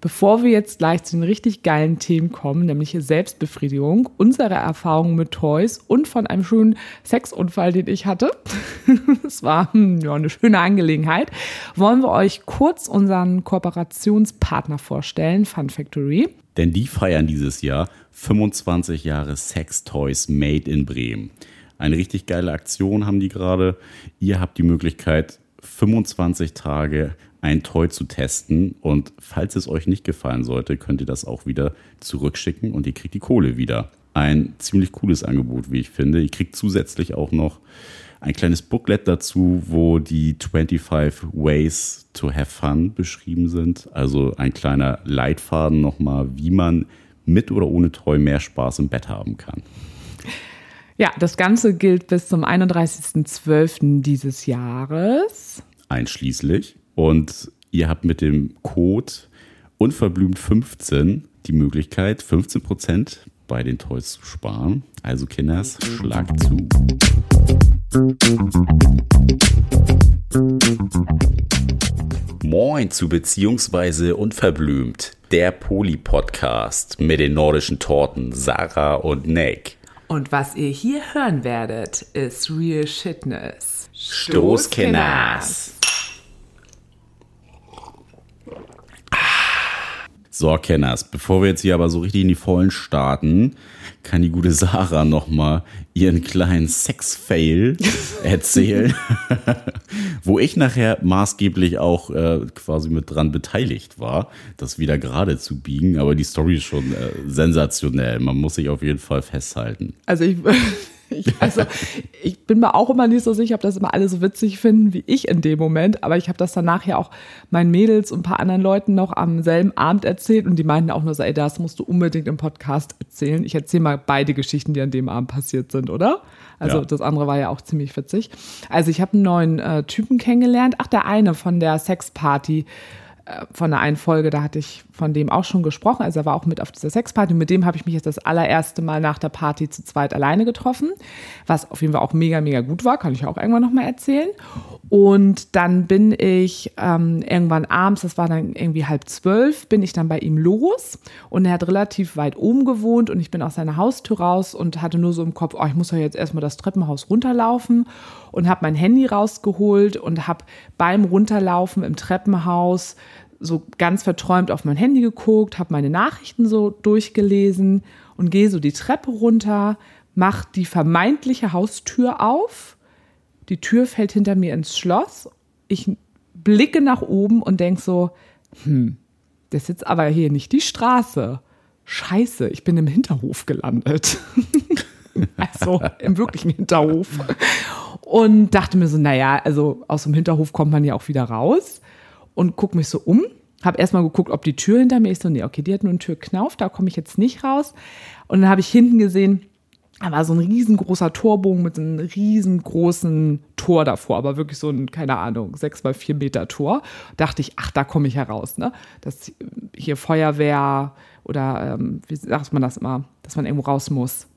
Bevor wir jetzt gleich zu den richtig geilen Themen kommen, nämlich Selbstbefriedigung, unsere Erfahrungen mit Toys und von einem schönen Sexunfall, den ich hatte, es war hm, ja, eine schöne Angelegenheit, wollen wir euch kurz unseren Kooperationspartner vorstellen, Fun Factory. Denn die feiern dieses Jahr 25 Jahre Sex Toys Made in Bremen. Eine richtig geile Aktion haben die gerade. Ihr habt die Möglichkeit, 25 Tage ein Toy zu testen. Und falls es euch nicht gefallen sollte, könnt ihr das auch wieder zurückschicken und ihr kriegt die Kohle wieder. Ein ziemlich cooles Angebot, wie ich finde. Ihr kriegt zusätzlich auch noch ein kleines Booklet dazu, wo die 25 Ways to Have Fun beschrieben sind. Also ein kleiner Leitfaden nochmal, wie man mit oder ohne Toy mehr Spaß im Bett haben kann. Ja, das Ganze gilt bis zum 31.12. dieses Jahres. Einschließlich. Und ihr habt mit dem Code unverblümt 15 die Möglichkeit, 15 Prozent bei den Toys zu sparen. Also Kinders, schlag zu. Moin zu beziehungsweise unverblümt, der Poli-Podcast mit den nordischen Torten Sarah und Nick. Und was ihr hier hören werdet, ist Real Shitness. Stoßkenners. So, Kenners, bevor wir jetzt hier aber so richtig in die Vollen starten, kann die gute Sarah nochmal ihren kleinen Sex-Fail erzählen, wo ich nachher maßgeblich auch äh, quasi mit dran beteiligt war, das wieder gerade zu biegen. Aber die Story ist schon äh, sensationell. Man muss sich auf jeden Fall festhalten. Also ich ich, also ich bin mir auch immer nicht so sicher, ob das immer alle so witzig finden wie ich in dem Moment. Aber ich habe das dann nachher auch meinen Mädels und ein paar anderen Leuten noch am selben Abend erzählt und die meinten auch nur so, ey, das musst du unbedingt im Podcast erzählen. Ich erzähle mal beide Geschichten, die an dem Abend passiert sind, oder? Also ja. das andere war ja auch ziemlich witzig. Also ich habe einen neuen äh, Typen kennengelernt. Ach, der eine von der Sexparty von der einen Folge, da hatte ich von dem auch schon gesprochen. Also er war auch mit auf dieser Sexparty. Mit dem habe ich mich jetzt das allererste Mal nach der Party zu zweit alleine getroffen, was auf jeden Fall auch mega, mega gut war. Kann ich auch irgendwann nochmal erzählen. Und dann bin ich ähm, irgendwann abends, das war dann irgendwie halb zwölf, bin ich dann bei ihm los. Und er hat relativ weit oben gewohnt und ich bin aus seiner Haustür raus und hatte nur so im Kopf, oh, ich muss ja jetzt erstmal das Treppenhaus runterlaufen und habe mein Handy rausgeholt und habe beim Runterlaufen im Treppenhaus so ganz verträumt auf mein Handy geguckt, habe meine Nachrichten so durchgelesen und gehe so die Treppe runter, mache die vermeintliche Haustür auf. Die Tür fällt hinter mir ins Schloss. Ich blicke nach oben und denke so, hm, das ist jetzt aber hier nicht die Straße. Scheiße, ich bin im Hinterhof gelandet. also im wirklichen Hinterhof. Und dachte mir so, naja, also aus dem Hinterhof kommt man ja auch wieder raus und gucke mich so um. Habe erstmal geguckt, ob die Tür hinter mir ist. So, nee, okay, die hat nur einen Türknauf, da komme ich jetzt nicht raus. Und dann habe ich hinten gesehen, da war so ein riesengroßer Torbogen mit einem riesengroßen Tor davor, aber wirklich so ein, keine Ahnung, sechs mal vier Meter Tor. Dachte ich, ach, da komme ich heraus, ne? Das hier Feuerwehr oder ähm, wie sagt man das immer, dass man irgendwo raus muss.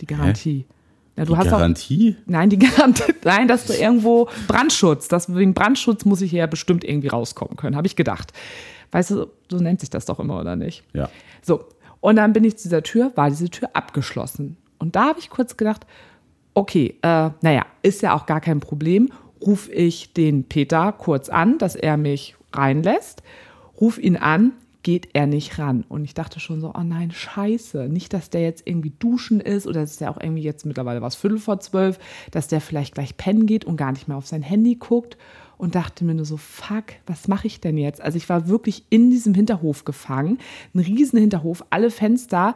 Die Garantie. Hä? Ja, du die hast Garantie? Auch, nein, die Garantie. Nein, dass du irgendwo Brandschutz, das, wegen Brandschutz muss ich ja bestimmt irgendwie rauskommen können, habe ich gedacht. Weißt du, so nennt sich das doch immer, oder nicht? Ja. So, und dann bin ich zu dieser Tür, war diese Tür abgeschlossen. Und da habe ich kurz gedacht, okay, äh, naja, ist ja auch gar kein Problem. Ruf ich den Peter kurz an, dass er mich reinlässt. Ruf ihn an, geht er nicht ran. Und ich dachte schon so, oh nein, scheiße. Nicht, dass der jetzt irgendwie duschen ist oder dass der auch irgendwie jetzt mittlerweile was Viertel vor zwölf, dass der vielleicht gleich pennen geht und gar nicht mehr auf sein Handy guckt. Und dachte mir nur so, fuck, was mache ich denn jetzt? Also ich war wirklich in diesem Hinterhof gefangen. Ein riesen Hinterhof, alle Fenster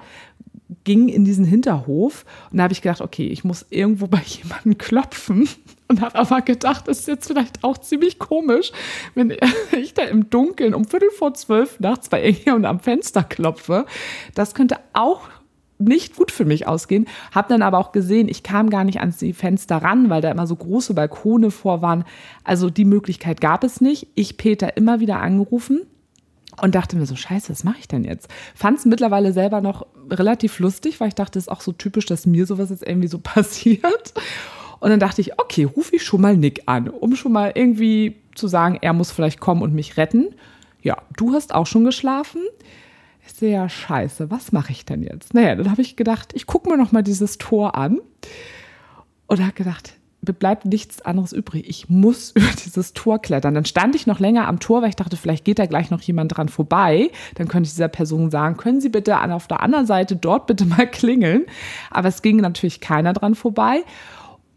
gingen in diesen Hinterhof. Und da habe ich gedacht, okay, ich muss irgendwo bei jemandem klopfen und habe aber gedacht, das ist jetzt vielleicht auch ziemlich komisch, wenn ich da im Dunkeln um Viertel vor zwölf nachts bei irgendjemandem am Fenster klopfe. Das könnte auch nicht gut für mich ausgehen. Habe dann aber auch gesehen, ich kam gar nicht ans die Fenster ran, weil da immer so große Balkone vor waren. Also die Möglichkeit gab es nicht. Ich Peter immer wieder angerufen und dachte mir so, scheiße, was mache ich denn jetzt? Fand es mittlerweile selber noch relativ lustig, weil ich dachte, es ist auch so typisch, dass mir sowas jetzt irgendwie so passiert. Und dann dachte ich, okay, rufe ich schon mal Nick an, um schon mal irgendwie zu sagen, er muss vielleicht kommen und mich retten. ja, du hast auch schon geschlafen. Ich sehe ja scheiße, was mache ich denn jetzt? Naja, dann habe ich gedacht, ich gucke mir noch mal dieses Tor an und habe gedacht, mir bleibt nichts anderes übrig. Ich muss über dieses Tor klettern. Dann stand ich noch länger am Tor, weil ich dachte, vielleicht geht da gleich noch jemand dran vorbei. Dann könnte ich dieser Person sagen, können Sie bitte auf der anderen Seite dort bitte mal klingeln. Aber es ging natürlich keiner dran vorbei.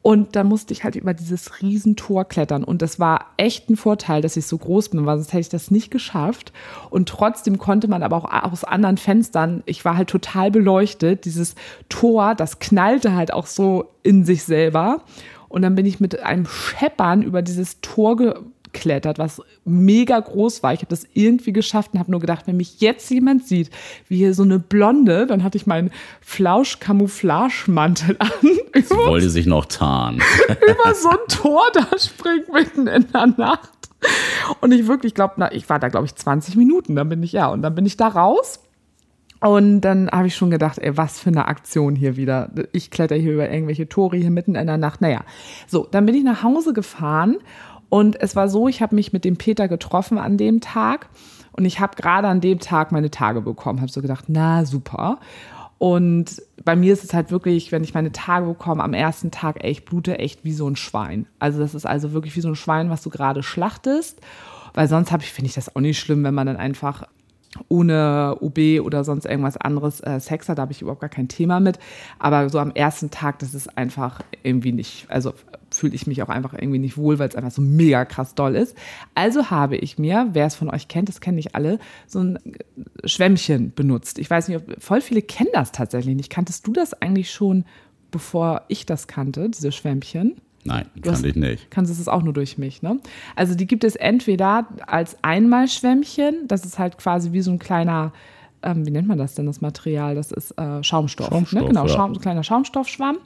Und dann musste ich halt über dieses Riesentor klettern. Und das war echt ein Vorteil, dass ich so groß bin, weil sonst hätte ich das nicht geschafft. Und trotzdem konnte man aber auch aus anderen Fenstern, ich war halt total beleuchtet, dieses Tor, das knallte halt auch so in sich selber. Und dann bin ich mit einem Scheppern über dieses Tor geklettert, was mega groß war. Ich habe das irgendwie geschafft und habe nur gedacht, wenn mich jetzt jemand sieht, wie hier so eine Blonde, dann hatte ich meinen Flausch-Camouflage-Mantel an. Sie wollte sich noch tarnen. über so ein Tor da springt mitten in der Nacht. Und ich wirklich glaube, ich war da, glaube ich, 20 Minuten. Dann bin ich, ja, und dann bin ich da raus. Und dann habe ich schon gedacht, ey, was für eine Aktion hier wieder. Ich kletter hier über irgendwelche Tore hier mitten in der Nacht. Naja, so, dann bin ich nach Hause gefahren und es war so, ich habe mich mit dem Peter getroffen an dem Tag und ich habe gerade an dem Tag meine Tage bekommen. Habe so gedacht, na super. Und bei mir ist es halt wirklich, wenn ich meine Tage bekomme, am ersten Tag, ey, ich blute echt wie so ein Schwein. Also das ist also wirklich wie so ein Schwein, was du gerade schlachtest. Weil sonst ich, finde ich das auch nicht schlimm, wenn man dann einfach ohne OB oder sonst irgendwas anderes äh, Sex hat, da habe ich überhaupt gar kein Thema mit. Aber so am ersten Tag, das ist einfach irgendwie nicht, also fühle ich mich auch einfach irgendwie nicht wohl, weil es einfach so mega krass doll ist. Also habe ich mir, wer es von euch kennt, das kennen nicht alle, so ein Schwämmchen benutzt. Ich weiß nicht, ob, voll viele kennen das tatsächlich nicht. Kanntest du das eigentlich schon, bevor ich das kannte, diese Schwämmchen? Nein, kann hast, ich nicht. Kannst du es auch nur durch mich, ne? Also die gibt es entweder als Einmalschwämmchen, das ist halt quasi wie so ein kleiner, ähm, wie nennt man das denn, das Material? Das ist äh, Schaumstoff. Ne? Schaumstoff ne? Genau, ja. Schaum, so ein kleiner Schaumstoffschwamm.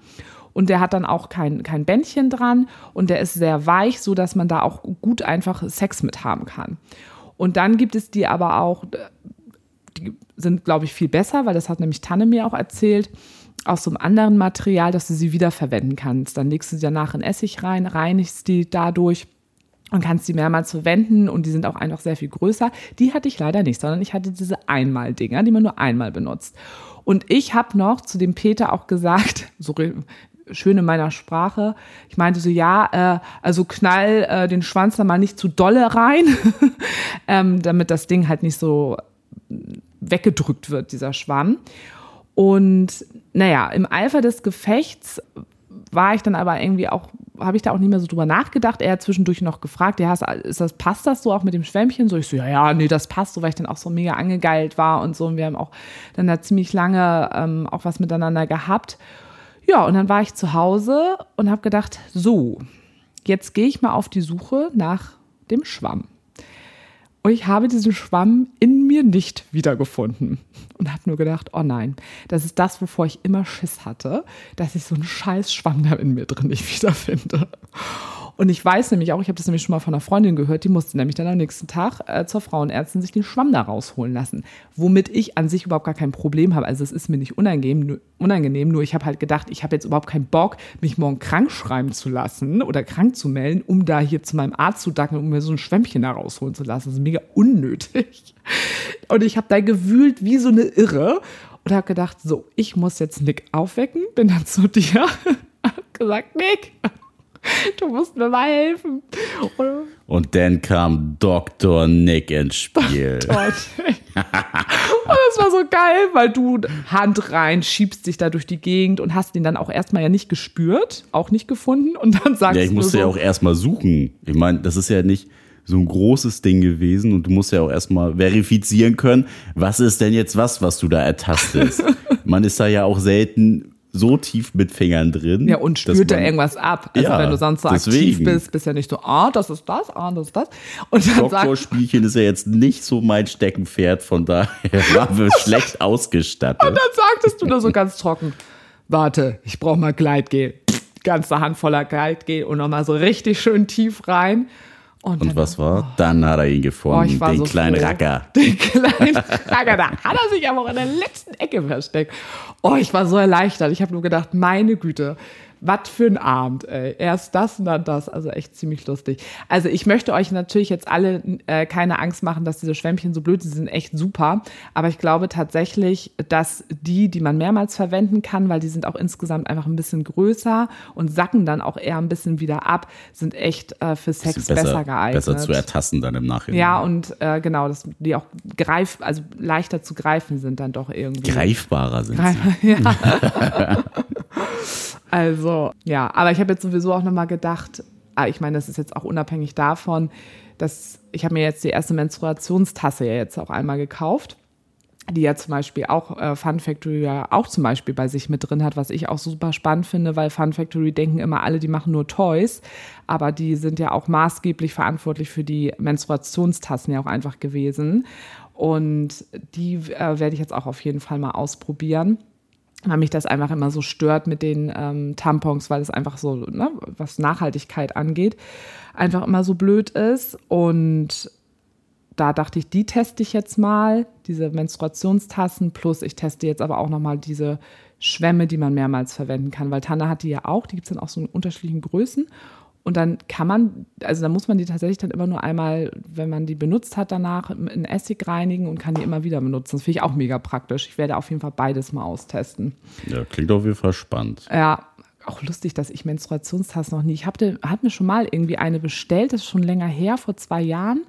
Und der hat dann auch kein, kein Bändchen dran und der ist sehr weich, so dass man da auch gut einfach Sex mit haben kann. Und dann gibt es die aber auch, die sind, glaube ich, viel besser, weil das hat nämlich Tanne mir auch erzählt aus so einem anderen Material, dass du sie wiederverwenden kannst. Dann legst du sie danach in Essig rein, reinigst die dadurch und kannst sie mehrmals verwenden und die sind auch einfach sehr viel größer. Die hatte ich leider nicht, sondern ich hatte diese Einmal-Dinger, die man nur einmal benutzt. Und ich habe noch zu dem Peter auch gesagt, so schön in meiner Sprache, ich meinte so, ja, äh, also knall äh, den Schwanz da mal nicht zu dolle rein, ähm, damit das Ding halt nicht so weggedrückt wird, dieser Schwamm. Und naja, im Eifer des Gefechts war ich dann aber irgendwie auch, habe ich da auch nicht mehr so drüber nachgedacht. Er hat zwischendurch noch gefragt, ja, ist das, passt das so auch mit dem Schwämmchen? So, ich so, ja, ja, nee, das passt so, weil ich dann auch so mega angegeilt war und so. Und wir haben auch dann da ziemlich lange ähm, auch was miteinander gehabt. Ja, und dann war ich zu Hause und habe gedacht, so, jetzt gehe ich mal auf die Suche nach dem Schwamm. Und ich habe diesen Schwamm in mir nicht wiedergefunden. Und habe nur gedacht, oh nein, das ist das, wovor ich immer Schiss hatte, dass ich so einen scheiß Schwamm da in mir drin nicht wiederfinde. Und ich weiß nämlich auch, ich habe das nämlich schon mal von einer Freundin gehört, die musste nämlich dann am nächsten Tag äh, zur Frauenärztin sich den Schwamm da rausholen lassen. Womit ich an sich überhaupt gar kein Problem habe. Also es ist mir nicht unangenehm, nur, unangenehm, nur ich habe halt gedacht, ich habe jetzt überhaupt keinen Bock, mich morgen krank schreiben zu lassen oder krank zu melden, um da hier zu meinem Arzt zu dackeln, um mir so ein Schwämmchen da rausholen zu lassen. Das ist mega unnötig. Und ich habe da gewühlt wie so eine Irre und habe gedacht, so, ich muss jetzt Nick aufwecken, bin dann zu dir, hab gesagt, Nick, Du musst mir mal helfen. Und, und dann kam Dr. Nick ins Spiel. und das war so geil, weil du Hand rein schiebst dich da durch die Gegend und hast ihn dann auch erstmal ja nicht gespürt, auch nicht gefunden. Und dann sagst du. Ja, ich musste so, ja auch erstmal suchen. Ich meine, das ist ja nicht so ein großes Ding gewesen und du musst ja auch erstmal verifizieren können, was ist denn jetzt was, was du da ertastest. Man ist da ja auch selten so tief mit Fingern drin. Ja, und spürt da irgendwas ab. Also ja, wenn du sonst so deswegen. aktiv bist, bist ja nicht so, ah, das ist das, ah, das ist das. Und dann Doktorspielchen ist ja jetzt nicht so mein Steckenpferd, von daher waren wir schlecht ausgestattet. Und dann sagtest du nur so ganz trocken, warte, ich brauche mal Gleitgel. Ganze Hand voller Gleitgel und nochmal so richtig schön tief rein. Und, und was war? Oh. Dann hat er ihn gefunden, oh, den so kleinen froh. Racker. Den kleinen Racker, da hat er sich aber auch in der letzten Ecke versteckt. Oh, ich war so erleichtert. Ich habe nur gedacht, meine Güte, was für ein Abend, ey. Erst das und dann das. Also echt ziemlich lustig. Also ich möchte euch natürlich jetzt alle äh, keine Angst machen, dass diese Schwämmchen so blöd sind. Die sind echt super. Aber ich glaube tatsächlich, dass die, die man mehrmals verwenden kann, weil die sind auch insgesamt einfach ein bisschen größer und sacken dann auch eher ein bisschen wieder ab, sind echt äh, für Sex besser, besser, geeignet. Besser zu ertasten dann im Nachhinein. Ja, und äh, genau, dass die auch greif, also leichter zu greifen sind dann doch irgendwie. Greifbarer sind Greif sie. Ja. Also, ja, aber ich habe jetzt sowieso auch nochmal gedacht, ah, ich meine, das ist jetzt auch unabhängig davon, dass ich habe mir jetzt die erste Menstruationstasse ja jetzt auch einmal gekauft, die ja zum Beispiel auch äh, Fun Factory ja auch zum Beispiel bei sich mit drin hat, was ich auch super spannend finde, weil Fun Factory denken immer alle, die machen nur Toys, aber die sind ja auch maßgeblich verantwortlich für die Menstruationstassen ja auch einfach gewesen. Und die äh, werde ich jetzt auch auf jeden Fall mal ausprobieren weil mich das einfach immer so stört mit den ähm, Tampons, weil es einfach so, ne, was Nachhaltigkeit angeht, einfach immer so blöd ist. Und da dachte ich, die teste ich jetzt mal, diese Menstruationstassen, plus ich teste jetzt aber auch nochmal diese Schwämme, die man mehrmals verwenden kann, weil Tana hat die ja auch, die gibt es dann auch so in unterschiedlichen Größen. Und dann kann man, also dann muss man die tatsächlich dann immer nur einmal, wenn man die benutzt hat, danach in Essig reinigen und kann die immer wieder benutzen. Das finde ich auch mega praktisch. Ich werde auf jeden Fall beides mal austesten. Ja, klingt auf jeden Fall spannend. Ja, auch lustig, dass ich Menstruationstassen noch nie. Ich habe hab mir schon mal irgendwie eine bestellt, das ist schon länger her, vor zwei Jahren.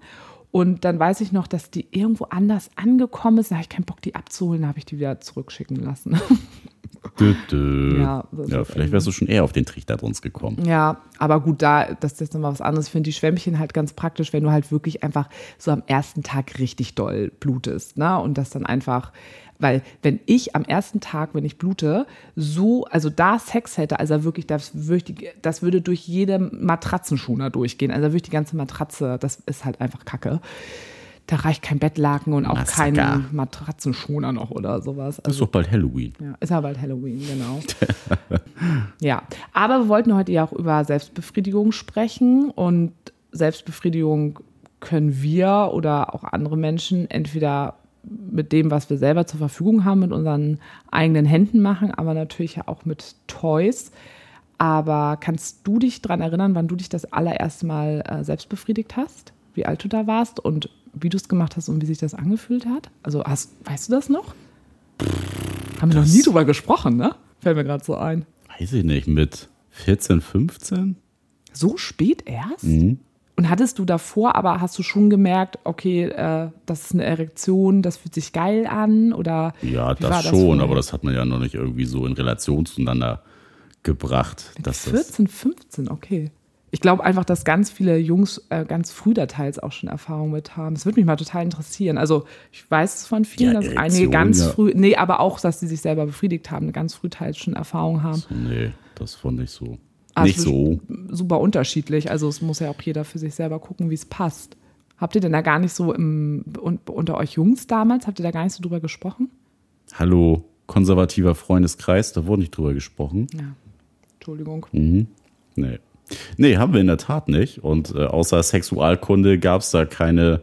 Und dann weiß ich noch, dass die irgendwo anders angekommen ist. Da habe ich keinen Bock, die abzuholen, da habe ich die wieder zurückschicken lassen. Dö, dö. Ja, ja, vielleicht wärst du schon eher auf den Trichter uns gekommen. Ja, aber gut, da, das ist jetzt nochmal was anderes. Ich finde die Schwämmchen halt ganz praktisch, wenn du halt wirklich einfach so am ersten Tag richtig doll blutest, ne? Und das dann einfach, weil wenn ich am ersten Tag, wenn ich blute, so, also da Sex hätte, also wirklich, das würde, das würde durch jede Matratzenschuner durchgehen. Also wirklich die ganze Matratze, das ist halt einfach Kacke da reicht kein Bettlaken und auch Massaker. kein Matratzenschoner noch oder sowas. Also, ist doch bald Halloween. Ja, ist ja bald Halloween, genau. ja, aber wir wollten heute ja auch über Selbstbefriedigung sprechen und Selbstbefriedigung können wir oder auch andere Menschen entweder mit dem, was wir selber zur Verfügung haben, mit unseren eigenen Händen machen, aber natürlich ja auch mit Toys. Aber kannst du dich daran erinnern, wann du dich das allererste Mal äh, selbst befriedigt hast? Wie alt du da warst und wie du es gemacht hast und wie sich das angefühlt hat? Also hast, weißt du das noch? Haben wir noch nie drüber gesprochen, ne? Fällt mir gerade so ein. Weiß ich nicht, mit 14, 15? So spät erst? Mhm. Und hattest du davor, aber hast du schon gemerkt, okay, äh, das ist eine Erektion, das fühlt sich geil an? Oder ja, das, das schon, aber das hat man ja noch nicht irgendwie so in Relation zueinander gebracht. Mit 14, 15, okay ich glaube einfach, dass ganz viele Jungs äh, ganz früh da teils auch schon Erfahrung mit haben. Das würde mich mal total interessieren. Also ich weiß es von vielen, ja, dass einige ganz ja. früh, nee, aber auch, dass sie sich selber befriedigt haben, ganz früh teils schon Erfahrung haben. So, nee, das fand ich so. Also nicht so. Super unterschiedlich. Also es muss ja auch jeder für sich selber gucken, wie es passt. Habt ihr denn da gar nicht so im, unter euch Jungs damals, habt ihr da gar nicht so drüber gesprochen? Hallo, konservativer Freundeskreis, da wurde nicht drüber gesprochen. Ja, Entschuldigung. Mhm. Nee. Nee, haben wir in der Tat nicht. Und äh, außer Sexualkunde gab es da keine.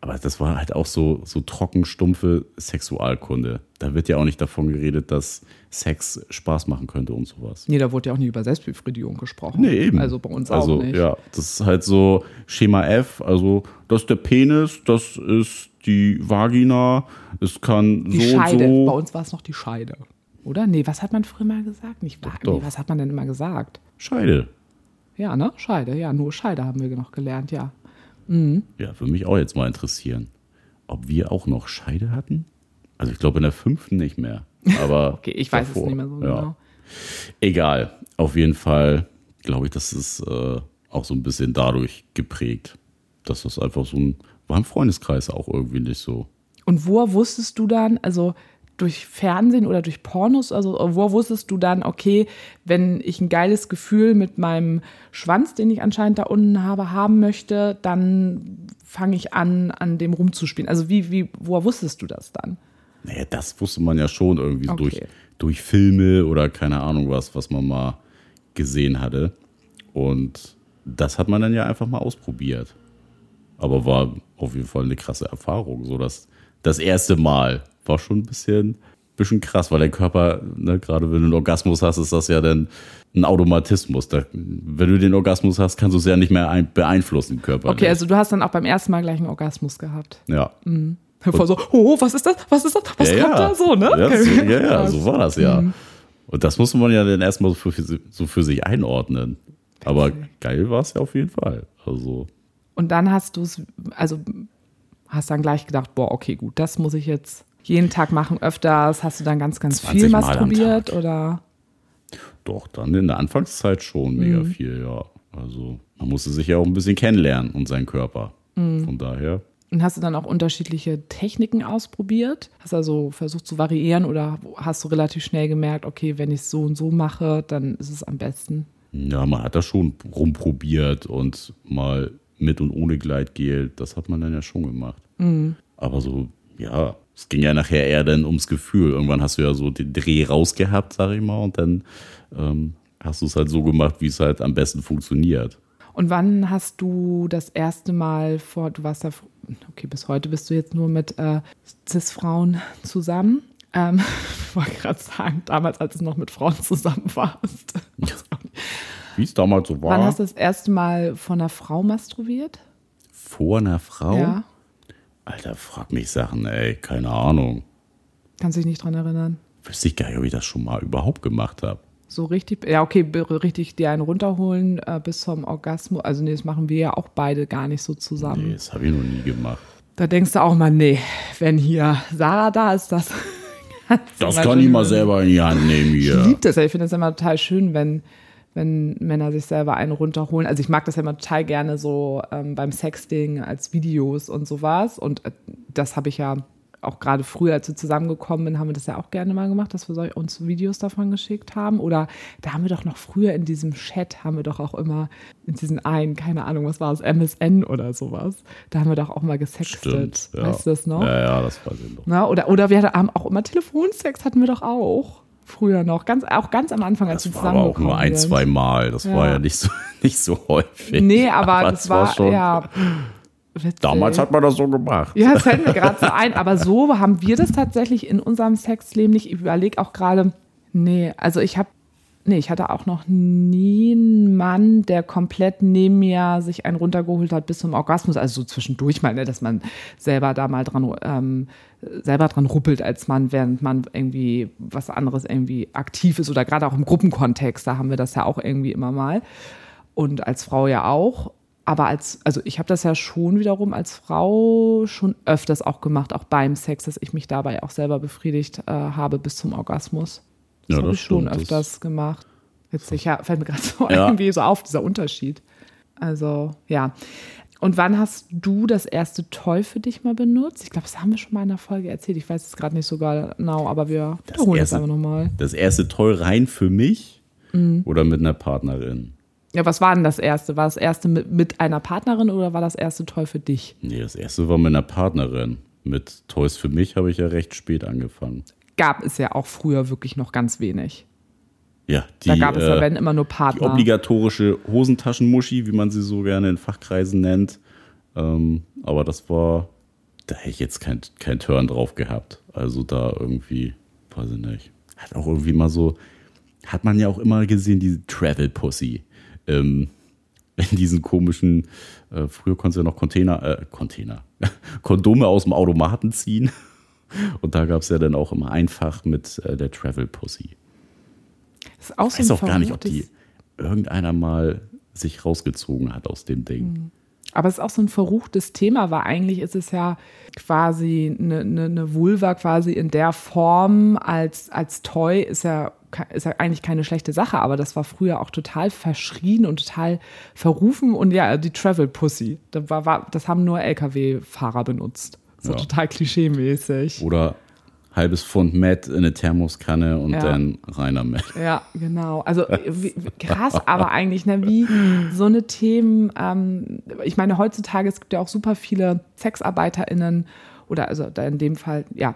Aber das war halt auch so, so trocken, stumpfe Sexualkunde. Da wird ja auch nicht davon geredet, dass Sex Spaß machen könnte und sowas. Nee, da wurde ja auch nie über Selbstbefriedigung gesprochen. Nee, eben. Also bei uns also, auch nicht. Ja, das ist halt so Schema F. Also, das ist der Penis, das ist die Vagina, es kann die so Scheide. und so. Bei uns war es noch die Scheide. Oder? Nee, was hat man früher mal gesagt? Nicht Vagina. Nee, was hat man denn immer gesagt? Scheide. Ja, ne? Scheide, ja, nur Scheide haben wir noch gelernt, ja. Mhm. Ja, würde mich auch jetzt mal interessieren, ob wir auch noch Scheide hatten. Also ich glaube in der fünften nicht mehr. Aber okay, ich weiß davor, es nicht mehr so ja. genau. Egal, auf jeden Fall glaube ich, das ist äh, auch so ein bisschen dadurch geprägt, dass das einfach so ein, war im Freundeskreis auch irgendwie nicht so. Und wo wusstest du dann, also durch Fernsehen oder durch Pornos? Also wo wusstest du dann, okay, wenn ich ein geiles Gefühl mit meinem Schwanz, den ich anscheinend da unten habe, haben möchte, dann fange ich an, an dem rumzuspielen. Also wie, wie, woher wusstest du das dann? Naja, das wusste man ja schon irgendwie okay. durch, durch Filme oder keine Ahnung was, was man mal gesehen hatte. Und das hat man dann ja einfach mal ausprobiert. Aber war auf jeden Fall eine krasse Erfahrung. So dass das erste Mal war schon ein bisschen bisschen krass, weil dein Körper, ne, gerade wenn du einen Orgasmus hast, ist das ja dann ein Automatismus. Da, wenn du den Orgasmus hast, kannst du es ja nicht mehr ein, beeinflussen, Körper. Okay, also du hast dann auch beim ersten Mal gleich einen Orgasmus gehabt. Ja. Mhm. Voll so, oh, was ist das? Was ist das? Was ja, kommt ja. da? So, ne? Ja, Okay. so, ja, ja, so war das ja. Mhm. Und das musste man ja dann erstmal so für, so für sich einordnen. Aber geil war es ja auf jeden Fall. Also, Und dann hast du es, also hast dann gleich gedacht, boah, okay, gut, das muss ich jetzt jeden Tag machen, öfters. Hast du dann ganz, ganz 20 viel masturbiert oder? doch, dann in der Anfangszeit schon mega Mhm. viel, ja. Also, man musste sich ja auch ein bisschen kennenlernen und seinen Körper. Mhm. Von daher, Und hast du dann auch unterschiedliche Techniken ausprobiert? Hast also versucht zu variieren oder hast du relativ schnell gemerkt, okay, wenn ich es so und so mache, dann ist es am besten? ja, man hat da schon rumprobiert und mal mit und ohne Gleitgel, das hat man dann ja schon gemacht. Mhm. Aber so, ja, es ging ja nachher eher dann ums Gefühl. Irgendwann hast du ja so den Dreh rausgehabt, sag ich mal, und dann ähm, hast du es halt so gemacht, wie es halt am besten funktioniert. Und wann hast du das erste Mal vor, du warst ja, okay, bis heute bist du jetzt nur mit äh, Cis-Frauen zusammen. Ähm, ich wollte gerade sagen, damals, als du noch mit Frauen zusammen warst. Wie es damals so war. Wann hast du das erste Mal von einer Frau masturbiert? Vor einer Frau? Ja. Alter, frag mich Sachen, ey, keine Ahnung. Kannst dich nicht dran erinnern. Wüsste ich gar nicht, ob ich das schon mal überhaupt gemacht habe. So richtig, ja, okay, richtig dir einen runterholen äh, bis zum Orgasmus. Also, nee, das machen wir ja auch beide gar nicht so zusammen. Nee, das habe ich noch nie gemacht. Da denkst du auch mal, nee, wenn hier Sarah da ist, das. Das kann ich mal selber in die Hand nehmen Ich hier. liebe das. Ich finde es immer total schön, wenn, wenn Männer sich selber einen runterholen. Also ich mag das ja immer total gerne so ähm, beim Sexting als Videos und sowas. Und äh, das habe ich ja auch gerade früher, als wir zusammengekommen sind, haben wir das ja auch gerne mal gemacht, dass wir uns Videos davon geschickt haben. Oder da haben wir doch noch früher in diesem Chat, haben wir doch auch immer in diesen einen, keine Ahnung, was war es, MSN oder sowas. Da haben wir doch auch mal gesextet. Stimmt. Ja. Weißt du das noch? Ja, ja, das weiß ich noch. Na, oder, oder wir haben auch immer Telefonsex, hatten wir doch auch. Früher noch, ganz, auch ganz am Anfang, als Das wir war aber auch zusammengekommen nur ein, sind. zwei Mal. Das Ja. war ja nicht so, nicht so häufig. Nee, aber, das war, schon. ja. Witzig. Damals hat man das so gemacht. Ja, das fällt mir gerade so ein. Aber so haben wir das tatsächlich in unserem Sexleben nicht. Ich überlege auch gerade, nee, also ich habe, nee, ich hatte auch noch nie einen Mann, der komplett neben mir sich einen runtergeholt hat bis zum Orgasmus. Also so zwischendurch mal, ne, dass man selber da mal dran, ähm, selber dran ruppelt als Mann, während man irgendwie was anderes irgendwie aktiv ist oder gerade auch im Gruppenkontext, da haben wir das ja auch irgendwie immer mal. Und als Frau ja auch. Aber als, also ich habe das ja schon wiederum als Frau schon öfters auch gemacht, auch beim Sex, dass ich mich dabei auch selber befriedigt äh, habe bis zum Orgasmus. Das Ja, habe ich schon stimmt. Das- öfters gemacht. Witzig, ja, fällt mir gerade so Ja. irgendwie so auf, dieser Unterschied. Also, ja. Und wann hast du das erste Toy für dich mal benutzt? Ich glaube, das haben wir schon mal in einer Folge erzählt. Ich weiß es gerade nicht so genau, aber wir Das wiederholen es erste- einfach nochmal. Das erste Toll rein für mich Mhm. oder mit einer Partnerin? Ja, was war denn das erste? War das erste mit, mit einer Partnerin oder war das erste Toy für dich? Nee, das erste war mit einer Partnerin. Mit Toys für mich habe ich ja recht spät angefangen. Gab es ja auch früher wirklich noch ganz wenig. Ja, die, Da gab es ja, äh, wenn immer nur die Partner. obligatorische Hosentaschenmuschi, wie man sie so gerne in Fachkreisen nennt. Ähm, aber das war, da hätte ich jetzt kein, kein Turn drauf gehabt. Also da irgendwie, weiß ich nicht. Hat auch irgendwie mal so, hat man ja auch immer gesehen, diese Travel Pussy. Ähm, in diesen komischen, äh, früher konntest du ja noch Container, äh, Container, Kondome aus dem Automaten ziehen. Und da gab es ja dann auch immer einfach mit äh, der Travel Pussy. Das ist auch Ich so weiß ein auch gar nicht, ob die irgendeiner mal sich rausgezogen hat aus dem Ding. Aber es ist auch so ein verruchtes Thema, weil eigentlich ist es ja quasi eine, eine, eine Vulva quasi in der Form als, als Toy ist ja, ist ja eigentlich keine schlechte Sache, aber das war früher auch total verschrien und total verrufen und ja, die Travel Pussy, das, war, war, das haben nur Lkw-Fahrer benutzt. So Ja. total klischee-mäßig. Oder halbes Pfund Met in eine Thermoskanne und Ja. dann reiner Met. Ja, genau. Also wie, krass, aber eigentlich, ne, wie so eine Themen, ähm, ich meine, heutzutage, es gibt ja auch super viele SexarbeiterInnen oder also in dem Fall, ja,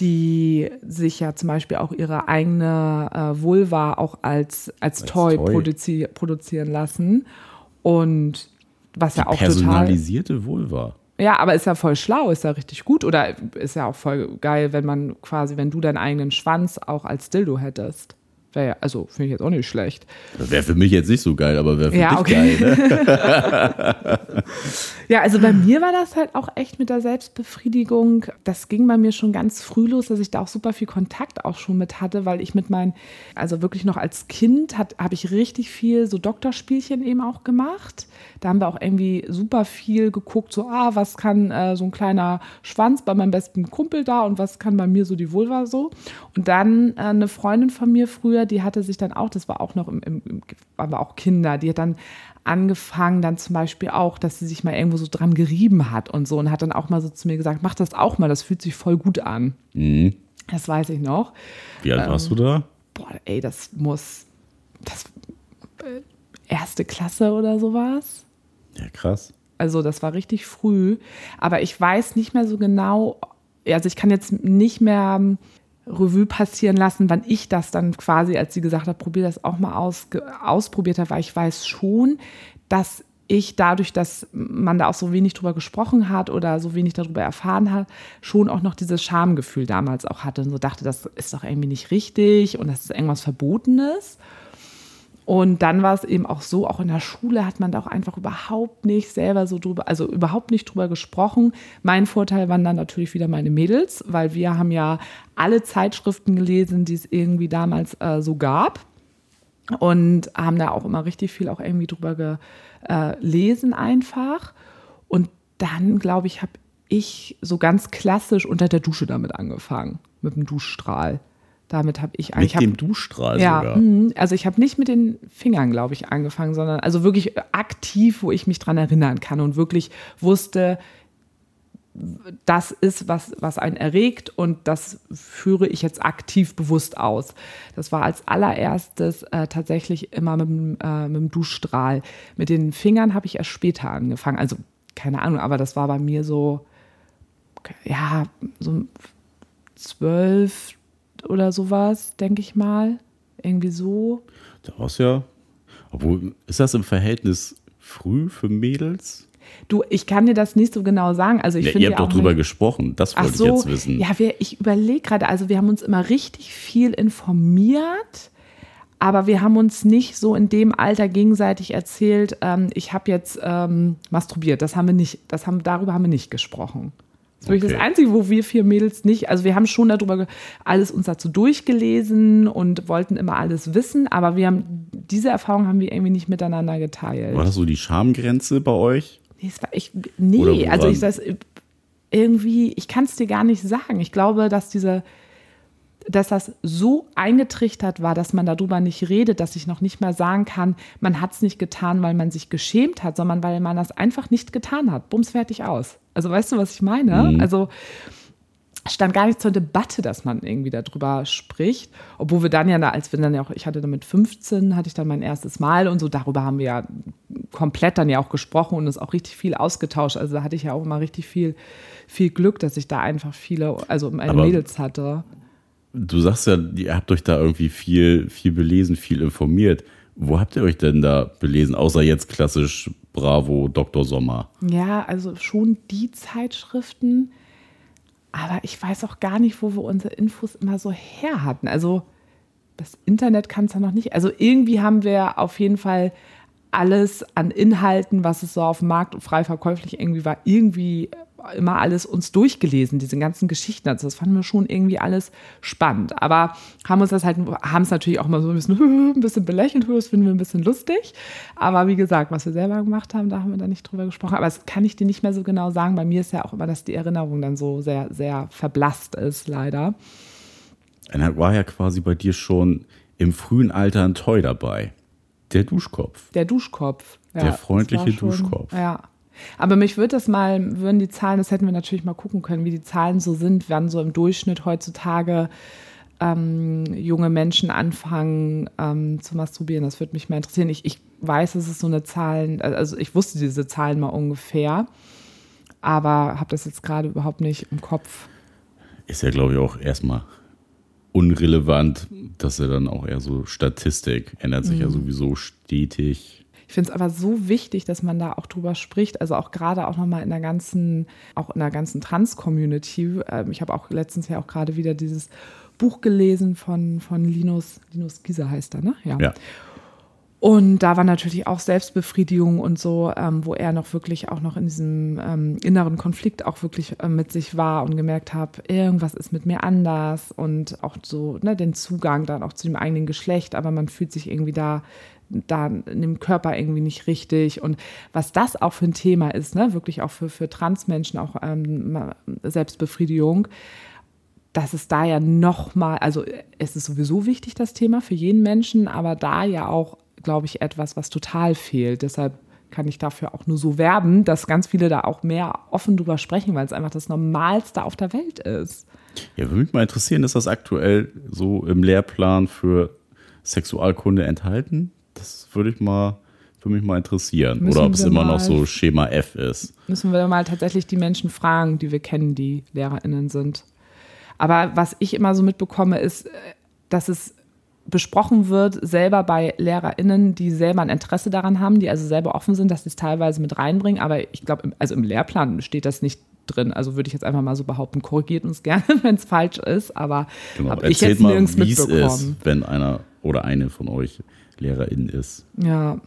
die sich ja zum Beispiel auch ihre eigene äh, Vulva auch als, als, Toy, Toy. Produzi produzieren lassen. Und was ja auch total. Personalisierte Vulva. Ja, aber ist ja voll schlau, ist ja richtig gut. Oder ist ja auch voll geil, wenn man quasi, wenn du deinen eigenen Schwanz auch als Dildo hättest. Wäre also finde ich jetzt auch nicht schlecht. Wäre für mich jetzt nicht so geil, aber wäre für ja, dich okay. geil. Ne? ja, also bei mir war das halt auch echt mit der Selbstbefriedigung. Das ging bei mir schon ganz früh los, dass ich da auch super viel Kontakt auch schon mit hatte, weil ich mit meinen, also wirklich noch als Kind habe ich richtig viel so Doktorspielchen eben auch gemacht. Da haben wir auch irgendwie super viel geguckt, so, ah, was kann äh, so ein kleiner Schwanz bei meinem besten Kumpel da und was kann bei mir so die Vulva so. Und dann äh, eine Freundin von mir früher, die hatte sich dann auch, das war auch noch im, im, im waren wir auch Kinder, die hat dann angefangen, dann zum Beispiel auch, dass sie sich mal irgendwo so dran gerieben hat und so und hat dann auch mal so zu mir gesagt, mach das auch mal, das fühlt sich voll gut an. Mhm. Das weiß ich noch. Wie alt ähm, warst du da? Boah, ey, das muss, das äh, erste Klasse oder sowas. Ja, krass. Also das war richtig früh, aber ich weiß nicht mehr so genau, also ich kann jetzt nicht mehr Revue passieren lassen, wann ich das dann quasi, als sie gesagt hat, probier das auch mal aus, ausprobiert habe, weil ich weiß schon, dass ich dadurch, dass man da auch so wenig drüber gesprochen hat oder so wenig darüber erfahren hat, schon auch noch dieses Schamgefühl damals auch hatte und so dachte, das ist doch irgendwie nicht richtig und das ist irgendwas Verbotenes. Und dann war es eben auch so, auch in der Schule hat man da auch einfach überhaupt nicht selber so drüber, also überhaupt nicht drüber gesprochen. Mein Vorteil waren dann natürlich wieder meine Mädels, weil wir haben ja alle Zeitschriften gelesen, die es irgendwie damals äh, so gab. Und haben da auch immer richtig viel auch irgendwie drüber gelesen einfach. Und dann, glaube ich, habe ich so ganz klassisch unter der Dusche damit angefangen, mit dem Duschstrahl. Damit habe ich eigentlich. Mit dem Duschstrahl ja, sogar. Mh, also ich habe nicht mit den Fingern, glaube ich, angefangen, sondern also wirklich aktiv, wo ich mich dran erinnern kann und wirklich wusste, das ist, was, was einen erregt und das führe ich jetzt aktiv bewusst aus. Das war als allererstes äh, tatsächlich immer mit dem, äh, mit dem Duschstrahl. Mit den Fingern habe ich erst später angefangen. Also keine Ahnung, aber das war bei mir so, ja, so zwölf, oder sowas, denke ich mal. Irgendwie so. Da war's ja. Obwohl, ist das im Verhältnis früh für Mädels? Du, ich kann dir das nicht so genau sagen. Also ich ja, ihr habt doch drüber gesprochen, das wollte so, ich jetzt wissen. Ja, wir, ich überlege gerade, also wir haben uns immer richtig viel informiert, aber wir haben uns nicht so in dem Alter gegenseitig erzählt, ähm, ich habe jetzt ähm, masturbiert. Das haben wir nicht, das haben, darüber haben wir nicht gesprochen. Das ist wirklich das Einzige, wo wir vier Mädels nicht, also wir haben schon darüber alles uns dazu durchgelesen und wollten immer alles wissen, aber wir haben, diese Erfahrung haben wir irgendwie nicht miteinander geteilt. War das so die Schamgrenze bei euch? Nee, es war ich, nee also ich das irgendwie, ich kann es dir gar nicht sagen. Ich glaube, dass diese, dass das so eingetrichtert war, dass man darüber nicht redet, dass ich noch nicht mal sagen kann, man hat es nicht getan, weil man sich geschämt hat, sondern weil man das einfach nicht getan hat. Bums fertig aus. Also weißt du, was ich meine? Mhm. Also stand gar nicht zur Debatte, dass man irgendwie darüber spricht, obwohl wir dann ja, als wir dann ja auch, ich hatte dann mit 15, hatte ich dann mein erstes Mal und so, darüber haben wir ja komplett dann ja auch gesprochen und uns auch richtig viel ausgetauscht. Also da hatte ich ja auch immer richtig viel, viel Glück, dass ich da einfach viele, also meine Aber Mädels hatte. Du sagst ja, ihr habt euch da irgendwie viel, viel belesen, viel informiert. Wo habt ihr euch denn da belesen, außer jetzt klassisch Bravo, Dr. Sommer? Ja, also schon die Zeitschriften, aber ich weiß auch gar nicht, wo wir unsere Infos immer so her hatten. Also das Internet kann es ja noch nicht. Also irgendwie haben wir auf jeden Fall alles an Inhalten, was es so auf dem Markt frei verkäuflich irgendwie war, irgendwie immer alles uns durchgelesen, diese ganzen Geschichten. Also das fanden wir schon irgendwie alles spannend. Aber haben uns das halt, haben es natürlich auch mal so ein bisschen, ein bisschen belächelt, das finden wir ein bisschen lustig. Aber wie gesagt, was wir selber gemacht haben, da haben wir dann nicht drüber gesprochen. Aber das kann ich dir nicht mehr so genau sagen. Bei mir ist ja auch immer, dass die Erinnerung dann so sehr, sehr verblasst ist, leider. Dann war ja quasi bei dir schon im frühen Alter ein Toy dabei. Der Duschkopf. Der Duschkopf. Ja, der freundliche schon, Duschkopf. Ja, aber mich würde das mal, würden die Zahlen, das hätten wir natürlich mal gucken können, wie die Zahlen so sind, wann so im Durchschnitt heutzutage ähm, junge Menschen anfangen ähm, zu masturbieren. Das würde mich mal interessieren. Ich, ich weiß, es ist so eine Zahlen, also ich wusste diese Zahlen mal ungefähr, aber habe das jetzt gerade überhaupt nicht im Kopf. Ist ja, glaube ich, auch erstmal unrelevant, dass er dann auch eher so Statistik ändert sich mhm. ja sowieso stetig Ich finde es aber so wichtig, dass man da auch drüber spricht. Also auch gerade auch nochmal in der ganzen, auch in der ganzen Trans-Community. Ähm, ich habe auch letztens ja auch gerade wieder dieses Buch gelesen von, von Linus, Linus Gieser heißt er, ne? Ja. ja. Und da war natürlich auch Selbstbefriedigung und so, ähm, wo er noch wirklich auch noch in diesem ähm, inneren Konflikt auch wirklich äh, mit sich war und gemerkt habe, irgendwas ist mit mir anders und auch so ne, den Zugang dann auch zu dem eigenen Geschlecht, aber man fühlt sich irgendwie da da dem Körper irgendwie nicht richtig und was das auch für ein Thema ist, ne, wirklich auch für, für Transmenschen auch ähm, Selbstbefriedigung, dass es da ja nochmal, also es ist sowieso wichtig, das Thema für jeden Menschen, aber da ja auch glaube ich, etwas, was total fehlt. Deshalb kann ich dafür auch nur so werben, dass ganz viele da auch mehr offen drüber sprechen, weil es einfach das Normalste auf der Welt ist. Ja, würde mich mal interessieren, ist das aktuell so im Lehrplan für Sexualkunde enthalten? Das würde ich mal würde mich mal interessieren. Müssen Oder ob es immer noch so Schema F ist. Müssen wir mal tatsächlich die Menschen fragen, die wir kennen, die LehrerInnen sind. Aber was ich immer so mitbekomme, ist, dass es besprochen wird, selber bei LehrerInnen, die selber ein Interesse daran haben, die also selber offen sind, dass sie es teilweise mit reinbringen. Aber ich glaube, also im Lehrplan steht das nicht drin. Also würde ich jetzt einfach mal so behaupten, korrigiert uns gerne, wenn es falsch ist. Aber genau. habe ich jetzt mal, nirgends wie es ist, wenn einer oder eine von euch LehrerIn ist. Ja.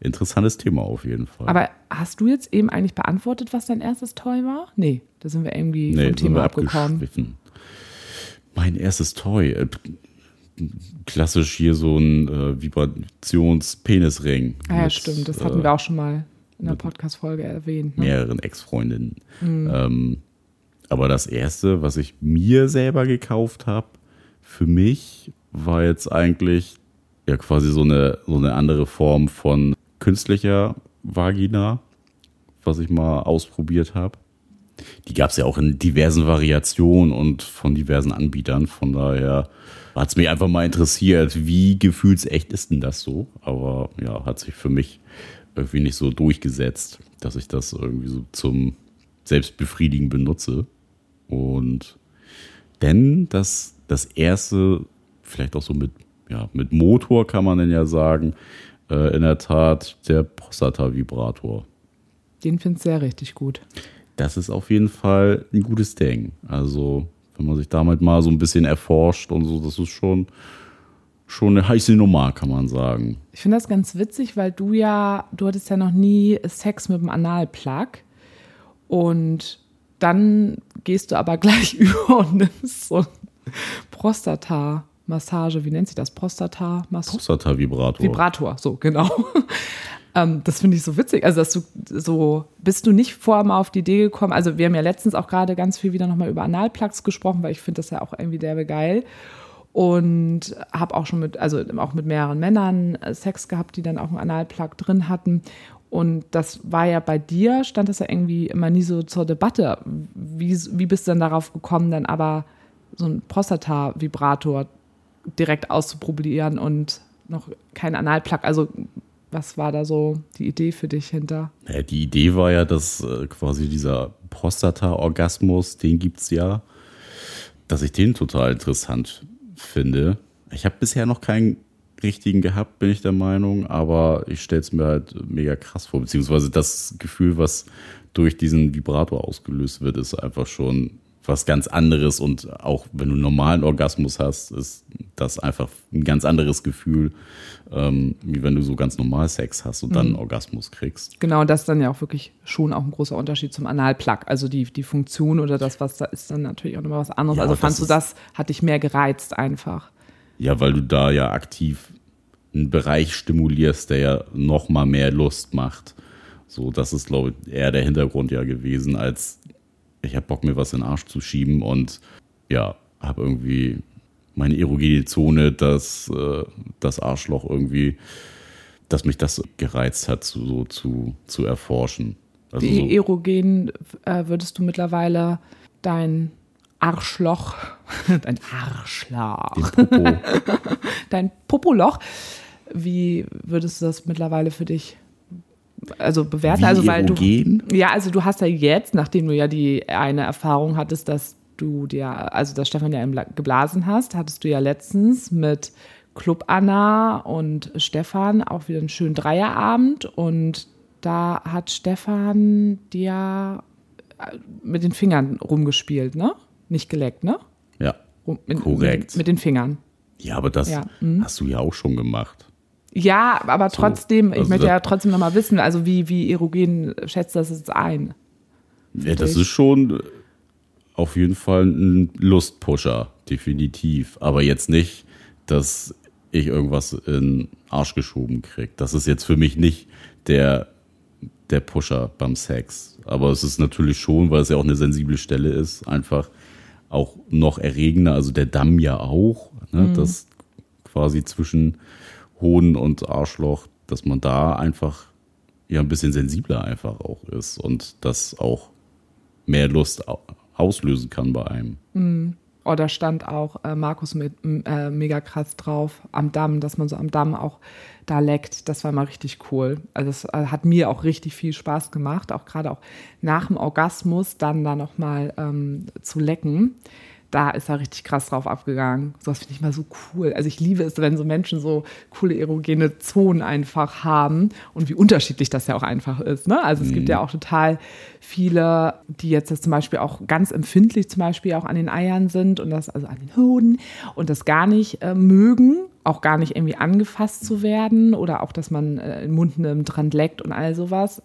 Interessantes Thema auf jeden Fall. Aber hast du jetzt eben eigentlich beantwortet, was dein erstes Toy war? Nee, da sind wir irgendwie nee, vom Thema abgekommen. Mein erstes Toy. Äh, klassisch hier so ein äh, Vibrations-Penisring. Ah, ja, mit, stimmt. Das hatten äh, wir auch schon mal in der Podcast-Folge erwähnt. Ne? Mehreren Ex-Freundinnen. Mhm. Ähm, aber das erste, was ich mir selber gekauft habe, für mich war jetzt eigentlich ja quasi so eine, so eine andere Form von künstlicher Vagina, was ich mal ausprobiert habe. Die gab es ja auch in diversen Variationen und von diversen Anbietern. Von daher hat es mich einfach mal interessiert, wie gefühlsecht ist denn das so? Aber ja, hat sich für mich irgendwie nicht so durchgesetzt, dass ich das irgendwie so zum Selbstbefriedigen benutze. Und denn das, das erste, vielleicht auch so mit, ja, mit Motor kann man denn ja sagen, äh, in der Tat der Prostata-Vibrator. Den finde ich sehr richtig gut. Das ist auf jeden Fall ein gutes Ding. Also wenn man sich damit mal so ein bisschen erforscht und so, das ist schon, schon eine heiße Nummer, kann man sagen. Ich finde das ganz witzig, weil du ja, du hattest ja noch nie Sex mit dem Analplug und dann gehst du aber gleich über und nimmst so Prostata. Massage, wie nennt sich das? Prostata? Prostata-Vibrator. Vibrator, so, genau. Ähm, das finde ich so witzig. Also, dass du so, bist du nicht vorher mal auf die Idee gekommen? Also, wir haben ja letztens auch gerade ganz viel wieder nochmal über Analplugs gesprochen, weil ich finde das ja auch irgendwie derbe geil. Und habe auch schon mit, also auch mit mehreren Männern äh, Sex gehabt, die dann auch einen Analplug drin hatten. Und das war ja bei dir, stand das ja irgendwie immer nie so zur Debatte. Wie, wie bist du denn darauf gekommen, dann aber so einen Prostata-Vibrator direkt auszuprobieren und noch kein Analplug? Also was war da so die Idee für dich hinter? Ja, die Idee war ja, dass äh, quasi dieser Prostata-Orgasmus, den gibt es ja, dass ich den total interessant finde. Ich habe bisher noch keinen richtigen gehabt, bin ich der Meinung, aber ich stelle es mir halt mega krass vor, beziehungsweise das Gefühl, was durch diesen Vibrator ausgelöst wird, ist einfach schon was ganz anderes und auch wenn du einen normalen Orgasmus hast, ist das einfach ein ganz anderes Gefühl, ähm, wie wenn du so ganz normal Sex hast und mhm. dann einen Orgasmus kriegst. Genau, das ist dann ja auch wirklich schon auch ein großer Unterschied zum Analplug. Also die, die Funktion oder das, was da ist, dann natürlich auch nochmal was anderes. Ja, also fandst du, das hat dich mehr gereizt einfach? Ja, weil du da ja aktiv einen Bereich stimulierst, der ja nochmal mehr Lust macht. So, das ist, glaube ich, eher der Hintergrund ja gewesen, als ich habe Bock, mir was in den Arsch zu schieben und ja, habe irgendwie meine erogene Zone, das, äh, das Arschloch irgendwie, dass mich das gereizt hat, so zu, zu erforschen. Also Wie so erogen äh, würdest du mittlerweile dein Arschloch, dein Arschloch, Popo. dein Popoloch, wie würdest du das mittlerweile für dich also bewerten? Wie also weil erogen? du ja, also du hast ja jetzt, nachdem du ja die eine Erfahrung hattest, dass du dir, also dass Stefan ja geblasen hast, hattest du ja letztens mit Club Anna und Stefan auch wieder einen schönen Dreierabend und da hat Stefan dir äh, mit den Fingern rumgespielt, ne? Nicht geleckt, ne? Ja, Rum- mit, Korrekt. Mit, mit den Fingern. ja aber das Ja, mhm. hast du ja auch schon gemacht. Ja, aber trotzdem, ich also möchte ja trotzdem nochmal wissen, also wie, wie erogen schätzt das jetzt ein? Ja, das ist schon auf jeden Fall ein Lustpusher, definitiv. Aber jetzt nicht, dass ich irgendwas in den Arsch geschoben krieg. Das ist jetzt für mich nicht der, der Pusher beim Sex. Aber es ist natürlich schon, weil es ja auch eine sensible Stelle ist, einfach auch noch erregender. Also der Damm ja auch, ne? das quasi zwischen Hoden und Arschloch, dass man da einfach ja ein bisschen sensibler einfach auch ist und das auch mehr Lust au- auslösen kann bei einem. Oh, da stand auch äh, Markus mit äh, mega krass drauf am Damm, dass man so am Damm auch da leckt. Das war mal richtig cool. Also das äh, hat mir auch richtig viel Spaß gemacht, auch gerade auch nach dem Orgasmus dann da nochmal ähm, zu lecken. Da ist er richtig krass drauf abgegangen. So, das finde ich mal so cool. Also ich liebe es, wenn so Menschen so coole erogene Zonen einfach haben und wie unterschiedlich das ja auch einfach ist. Ne? Also es gibt ja auch total viele, die jetzt das zum Beispiel auch ganz empfindlich zum Beispiel auch an den Eiern sind und das also an den Hoden und das gar nicht äh, mögen, auch gar nicht irgendwie angefasst zu werden oder auch, dass man äh, den Mund nimmt, dran leckt und all sowas.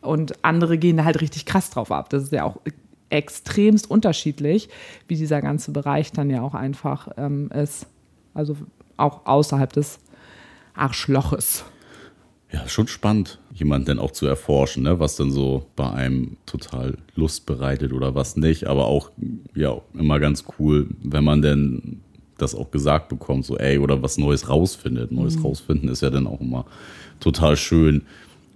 Und andere gehen da halt richtig krass drauf ab. Das ist ja auch extremst unterschiedlich, wie dieser ganze Bereich dann ja auch einfach ähm, ist. Also auch außerhalb des Arschloches. Ja, schon spannend, jemanden dann auch zu erforschen, ne? was dann so bei einem total Lust bereitet oder was nicht. Aber auch ja immer ganz cool, wenn man denn das auch gesagt bekommt, so ey, oder was Neues rausfindet. Neues rausfinden ist ja dann auch immer total schön,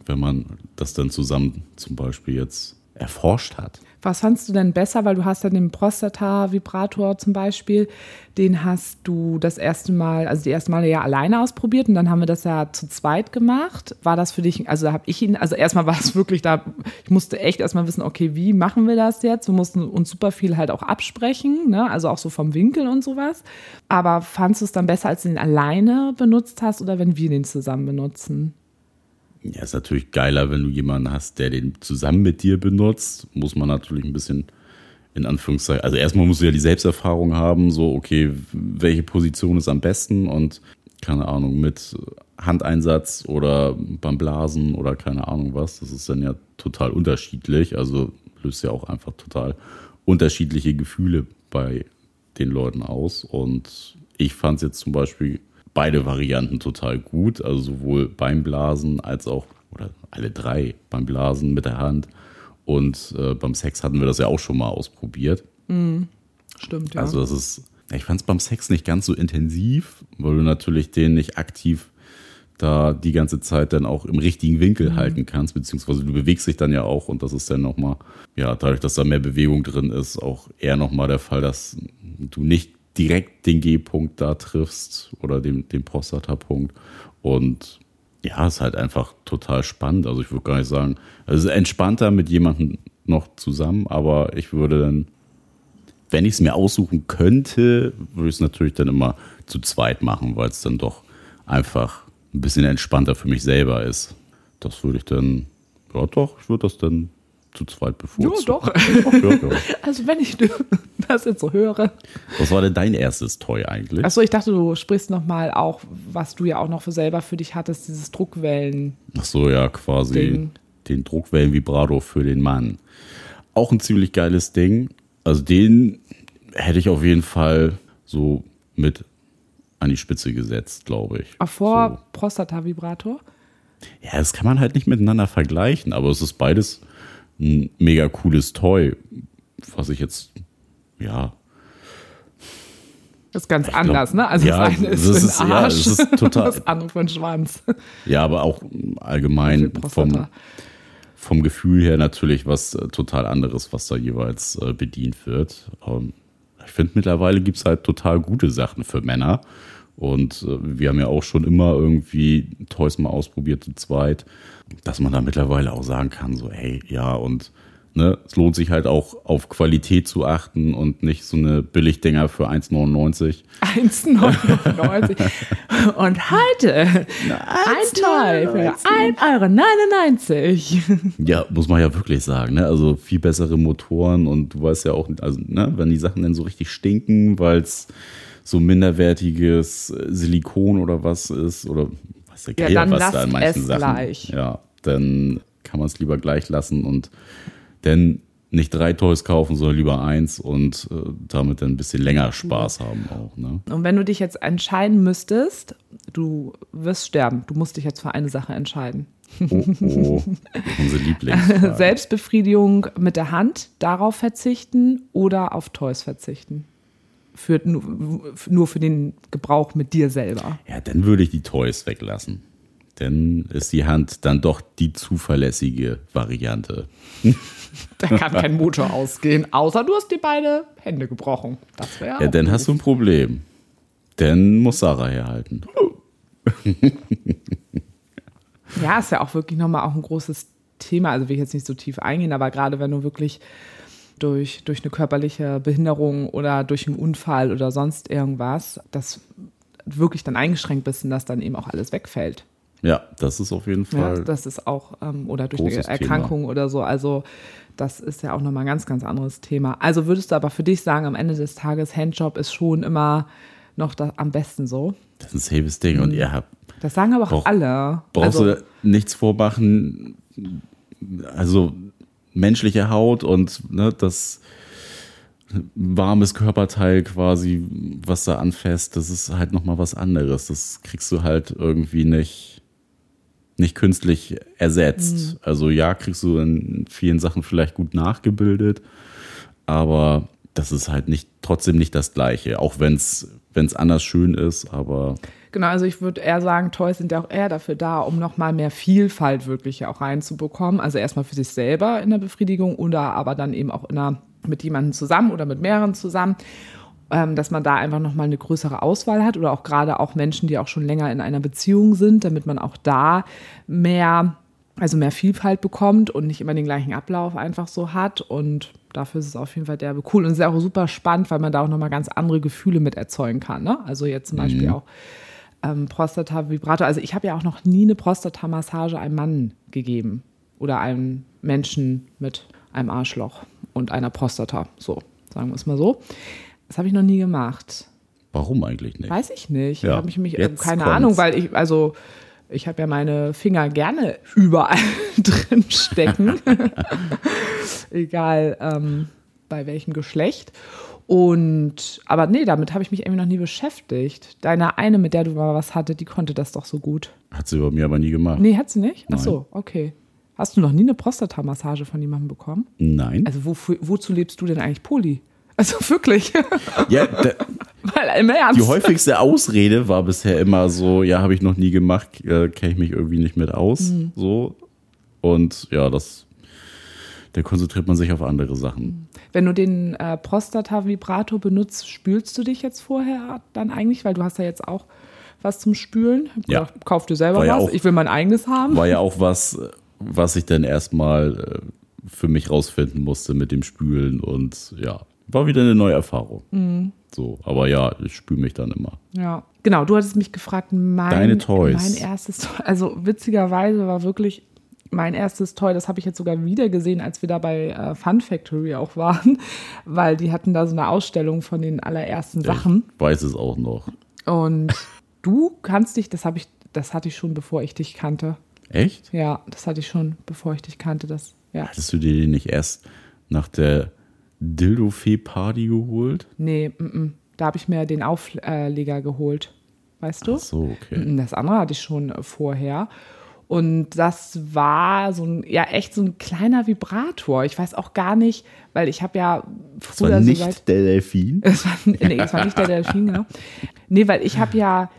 wenn man das dann zusammen zum Beispiel jetzt erforscht hat. Was fandst du denn besser? Weil du hast ja den Prostata-Vibrator zum Beispiel, den hast du das erste Mal, also die erste Male ja alleine ausprobiert und dann haben wir das ja zu zweit gemacht. War das für dich, also habe ich ihn, also erstmal war es wirklich da, ich musste echt erstmal wissen, okay, wie machen wir das jetzt? Wir mussten uns super viel halt auch absprechen, ne? also auch so vom Winkel und sowas. Aber fandst du es dann besser, als du den alleine benutzt hast oder wenn wir den zusammen benutzen? Ja, ist natürlich geiler, wenn du jemanden hast, der den zusammen mit dir benutzt. Muss man natürlich ein bisschen in Anführungszeichen. Also erstmal musst du ja die Selbsterfahrung haben, so, okay, welche Position ist am besten und keine Ahnung, mit Handeinsatz oder beim Blasen oder keine Ahnung was. Das ist dann ja total unterschiedlich. Also löst ja auch einfach total unterschiedliche Gefühle bei den Leuten aus. Und ich fand es jetzt zum Beispiel beide Varianten total gut. Also sowohl beim Blasen als auch, oder alle drei beim Blasen mit der Hand. Und äh, beim Sex hatten wir das ja auch schon mal ausprobiert. Stimmt, ja. Also das ist, ich fand es beim Sex nicht ganz so intensiv, weil du natürlich den nicht aktiv da die ganze Zeit dann auch im richtigen Winkel halten kannst, beziehungsweise du bewegst dich dann ja auch und das ist dann nochmal, ja, dadurch, dass da mehr Bewegung drin ist, auch eher nochmal der Fall, dass du nicht direkt den G-Punkt da triffst oder den, den Prostata-Punkt und ja, ist halt einfach total spannend. Also ich würde gar nicht sagen, es ist entspannter mit jemandem noch zusammen, aber ich würde dann wenn ich es mir aussuchen könnte, würde ich es natürlich dann immer zu zweit machen, weil es dann doch einfach ein bisschen entspannter für mich selber ist. Das würde ich dann, ja doch, ich würde das dann zu zweit bevorzugen. Ja, doch. Also wenn ich das jetzt so höre. Was war denn dein erstes Toy eigentlich? Achso, ich dachte, du sprichst nochmal auch, was du ja auch noch für selber für dich hattest, dieses Druckwellen. Ach so, ja, quasi Ding. den Druckwellen-Vibrator für den Mann. Auch ein ziemlich geiles Ding. Also den hätte ich auf jeden Fall so mit an die Spitze gesetzt, glaube ich. Auch vor So. Prostata-Vibrator. Ja, das kann man halt nicht miteinander vergleichen, aber es ist beides ein mega cooles Toy, was ich jetzt, ja. Das ist ganz glaub, anders, ne? Also ja, das eine ist das ist- ja, Arsch, das ist total- das andere für den Schwanz. Ja, aber auch allgemein vom, vom Gefühl her natürlich was äh, total anderes, was da jeweils äh, bedient wird. Ähm, ich finde, mittlerweile gibt es halt total gute Sachen für Männer. Und äh, wir haben ja auch schon immer irgendwie Toys mal ausprobiert zu zweit, dass man da mittlerweile auch sagen kann, so, hey, ja, und ne, es lohnt sich halt auch auf Qualität zu achten und nicht so eine Billigdinger für 1,99. 1,99. und heute ein Teil für 1,99 Euro. Ja, muss man ja wirklich sagen. Ne? Also viel bessere Motoren und du weißt ja auch, also, ne, wenn die Sachen dann so richtig stinken, weil es so minderwertiges Silikon oder was ist oder was der Ja, was da in manchen Sachen. gleich. Ja, dann kann man es lieber gleich lassen und dann nicht drei Toys kaufen, sondern lieber eins und äh, damit dann ein bisschen länger Spaß haben auch. Ne? Und wenn du dich jetzt entscheiden müsstest, du wirst sterben. Du musst dich jetzt für eine Sache entscheiden. Oh, oh, unsere Lieblingsfrage. Selbstbefriedigung mit der Hand, darauf verzichten oder auf Toys verzichten. Für, nur, für den Gebrauch mit dir selber. Ja, dann würde ich die Toys weglassen. Dann ist die Hand dann doch die zuverlässige Variante. Da kann kein Motor ausgehen, außer du hast dir beide Hände gebrochen. Das wäre Ja, dann hast du ein Problem. Dann muss Sarah herhalten. Ja, ist ja auch wirklich nochmal auch ein großes Thema. Also will ich jetzt nicht so tief eingehen, aber gerade wenn du wirklich durch, durch eine körperliche Behinderung oder durch einen Unfall oder sonst irgendwas, das wirklich dann eingeschränkt bist und dass dann eben auch alles wegfällt. Ja, das ist auf jeden Ja, Fall. das ist auch, ähm, oder durch eine Erkrankung oder so. Also das ist ja auch nochmal ein ganz, ganz anderes Thema. Also würdest du aber für dich sagen, am Ende des Tages, Handjob ist schon immer noch da, am besten so? Das ist ein safes Ding. Und ihr habt, Das sagen aber auch Brauch- alle. brauchst also, du nichts vormachen. Also menschliche Haut und ne, das warmes Körperteil quasi, was da anfasst, das ist halt nochmal was anderes. Das kriegst du halt irgendwie nicht, nicht künstlich ersetzt. Also ja, kriegst du in vielen Sachen vielleicht gut nachgebildet, aber das ist halt nicht trotzdem nicht das Gleiche, auch wenn es anders schön ist, aber Genau, also ich würde eher sagen, Toys sind ja auch eher dafür da, um nochmal mehr Vielfalt wirklich auch reinzubekommen. Also erstmal für sich selber in der Befriedigung oder aber dann eben auch in einer, mit jemandem zusammen oder mit mehreren zusammen, ähm, dass man da einfach nochmal eine größere Auswahl hat oder auch gerade auch Menschen, die auch schon länger in einer Beziehung sind, damit man auch da mehr, also mehr Vielfalt bekommt und nicht immer den gleichen Ablauf einfach so hat und Dafür ist es auf jeden Fall derbe cool und es ist auch super spannend, weil man da auch nochmal ganz andere Gefühle mit erzeugen kann. Ne? Also jetzt zum Beispiel auch ähm, Prostata-Vibrator. Also ich habe ja auch noch nie eine Prostata-Massage einem Mann gegeben oder einem Menschen mit einem Arschloch und einer Prostata. So, sagen wir es mal so. Das habe ich noch nie gemacht. warum eigentlich nicht? Weiß ich nicht. Ja, habe ich mich, jetzt keine kommt's. Ahnung, weil ich, also ich habe ja meine Finger gerne überall drin stecken. Egal ähm, bei welchem Geschlecht. Und, aber nee, damit habe ich mich irgendwie noch nie beschäftigt. Deine eine, mit der du mal was hatte, die konnte das doch so gut. Hat sie bei mir aber nie gemacht. Nee, hat sie nicht? Ach Nein. so, okay. Hast du noch nie eine Prostata-Massage von jemandem bekommen? Nein. Also wofür, wozu lebst du denn eigentlich Poli? Also wirklich, ja, da, weil im Ernst. die häufigste Ausrede war bisher immer so, ja, habe ich noch nie gemacht, äh, kenne ich mich irgendwie nicht mit aus. Mhm. So. Und ja, das, da konzentriert man sich auf andere Sachen. Wenn du den äh, Prostata-Vibrator benutzt, spülst du dich jetzt vorher dann eigentlich? Weil du hast ja jetzt auch was zum Spülen. Ja. Kauf dir selber ja was. auch- ich will mein eigenes haben. War ja auch was, was ich dann erstmal äh, für mich rausfinden musste mit dem Spülen. Und ja, war wieder eine neue Erfahrung. Mhm. So, aber ja, ich spüle mich dann immer. Ja, genau. Du hattest mich gefragt, mein, Deine Toys. mein erstes Toy. Also witzigerweise war wirklich mein erstes Toy, das habe ich jetzt sogar wieder gesehen, als wir da bei äh, Fun Factory auch waren, weil die hatten da so eine Ausstellung von den allerersten Sachen. Ich weiß es auch noch. Und du kannst dich, das habe ich, das hatte ich schon, bevor ich dich kannte. Echt? Ja, das hatte ich schon, bevor ich dich kannte. Das, ja. Hattest du dir den nicht erst nach der Dildo-Fee-Party geholt? Nee, mm, mm. da habe ich mir den Aufleger geholt. Weißt du? Ach so, okay. Mm, Das andere hatte ich schon äh, vorher. Und das war so ein, ja, echt so ein kleiner Vibrator. Ich weiß auch gar nicht, weil ich habe ja früher war so nicht seit, der Delfin. es war, nee, es war nicht der Delfin, genau. Nee, weil ich habe ja,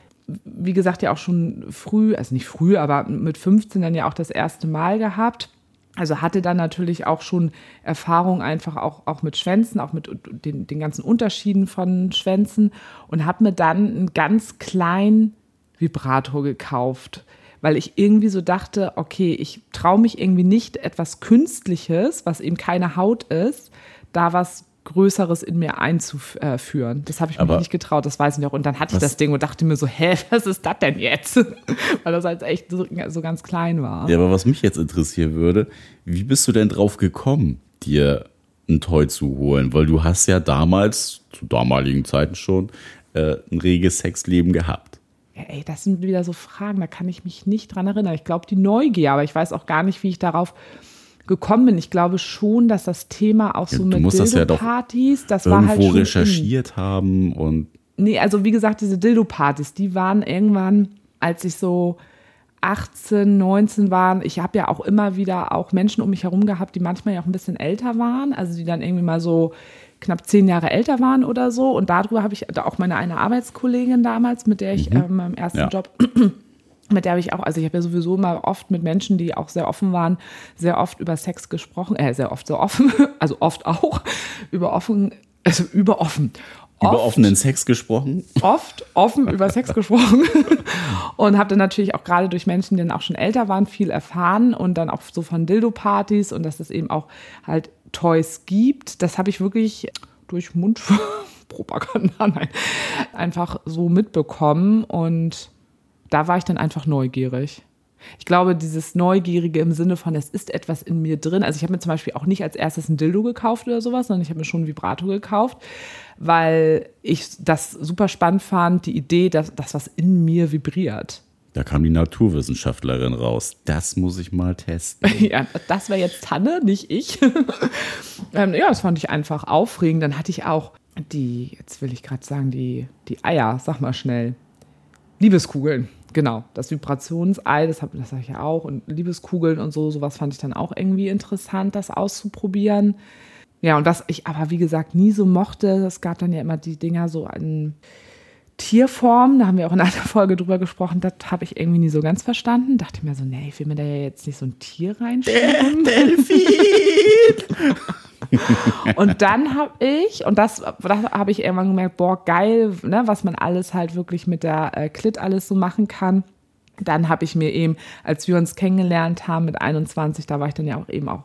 wie gesagt, ja auch schon früh, also nicht früh, aber mit 15 dann ja auch das erste Mal gehabt. Also hatte dann natürlich auch schon Erfahrung einfach auch, auch mit Schwänzen, auch mit den, den ganzen Unterschieden von Schwänzen und habe mir dann einen ganz kleinen Vibrator gekauft, weil ich irgendwie so dachte, okay, ich traue mich irgendwie nicht etwas Künstliches, was eben keine Haut ist, da was Größeres in mir einzuführen. Das habe ich mir nicht getraut, das weiß ich noch. Und dann hatte ich das Ding und dachte mir so, hä, was ist das denn jetzt? Weil das halt echt so, so ganz klein war. Ja, aber was mich jetzt interessieren würde, wie bist du denn drauf gekommen, dir ein Toy zu holen? Weil du hast ja damals, zu damaligen Zeiten schon, äh, ein reges Sexleben gehabt. Ja, ey, das sind wieder so Fragen, da kann ich mich nicht dran erinnern. Ich glaube, die Neugier, aber ich weiß auch gar nicht, wie ich darauf gekommen bin. Ich glaube schon, dass das Thema auch so ja, mit Dildo-Partys, das, ja das war halt schon recherchiert in, haben und nee, also wie gesagt, diese Dildo-Partys, die waren irgendwann, als ich so 18, 19 waren. Ich habe ja auch immer wieder auch Menschen um mich herum gehabt, die manchmal ja auch ein bisschen älter waren, also die dann irgendwie mal so knapp zehn Jahre älter waren oder so. Und darüber habe ich auch meine eine Arbeitskollegin damals, mit der ich mhm. ähm, im ersten ja. Job mit der habe ich auch, also ich habe ja sowieso mal oft mit Menschen, die auch sehr offen waren, sehr oft über Sex gesprochen, äh, sehr oft so offen, also oft auch über offen, also über offen. Über offenen Sex gesprochen? Oft offen über Sex gesprochen. Und habe dann natürlich auch gerade durch Menschen, die dann auch schon älter waren, viel erfahren und dann auch so von Dildo-Partys und dass es eben auch halt Toys gibt. Das habe ich wirklich durch Mundpropaganda einfach so mitbekommen und da war ich dann einfach neugierig. Ich glaube, dieses Neugierige im Sinne von, es ist etwas in mir drin. Also ich habe mir zum Beispiel auch nicht als erstes ein Dildo gekauft oder sowas, sondern ich habe mir schon ein Vibrato gekauft, weil ich das super spannend fand, die Idee, dass das was in mir vibriert. Da kam die Naturwissenschaftlerin raus. Das muss ich mal testen. ja, das wäre jetzt Tanne, nicht ich. ähm, ja, das fand ich einfach aufregend. Dann hatte ich auch die, jetzt will ich gerade sagen, die, die Eier, sag mal schnell. Liebeskugeln. Genau, das Vibrationsei, das habe das hab ich ja auch. Und Liebeskugeln und so, sowas fand ich dann auch irgendwie interessant, das auszuprobieren. Ja, und was ich aber, wie gesagt, nie so mochte, es gab dann ja immer die Dinger so in Tierform, da haben wir auch in einer Folge drüber gesprochen, das habe ich irgendwie nie so ganz verstanden. Dachte mir so, nee, ich will mir da ja jetzt nicht so ein Tier reinschieben. Delfin! und dann habe ich, und das, das habe ich irgendwann gemerkt, boah, geil, ne, was man alles halt wirklich mit der äh, Klit alles so machen kann. Dann habe ich mir eben, als wir uns kennengelernt haben mit 21, da war ich dann ja auch eben auch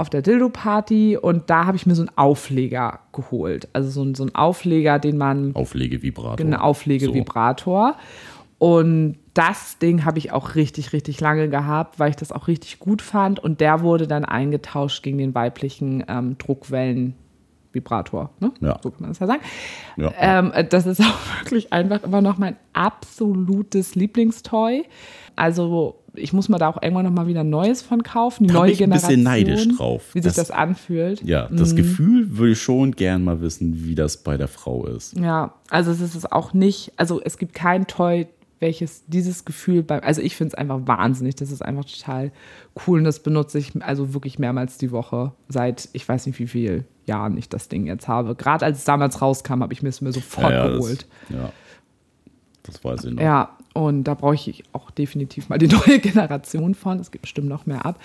auf der Dildo-Party und da habe ich mir so einen Aufleger geholt. Also so, ein, so einen Aufleger, den man. Auflegevibrator. Genau, Auflegevibrator. So. Und das Ding habe ich auch richtig, richtig lange gehabt, weil ich das auch richtig gut fand. Und der wurde dann eingetauscht gegen den weiblichen ähm, Druckwellen-Vibrator. Ne? Ja. So kann man das ja sagen. Ja. Ähm, das ist auch wirklich einfach immer noch mein absolutes Lieblingstoy. Also ich muss mir da auch irgendwann noch mal wieder Neues von kaufen. Die da neue bin ich ein bisschen neidisch drauf. Wie sich das, anfühlt. Ja, das mhm. Gefühl würde ich schon gern mal wissen, wie das bei der Frau ist. Ja, also es ist es auch nicht, also es gibt kein Toy, welches dieses Gefühl beim, also ich finde es einfach wahnsinnig, das ist einfach total cool und das benutze ich also wirklich mehrmals die Woche, seit ich weiß nicht wie viel Jahren ich das Ding jetzt habe. Gerade als es damals rauskam, habe ich mir es mir sofort ja, ja, geholt. Das, ja, das weiß ich noch. Ja, und da brauche ich auch definitiv mal die neue Generation von. Es gibt bestimmt noch mehr ab.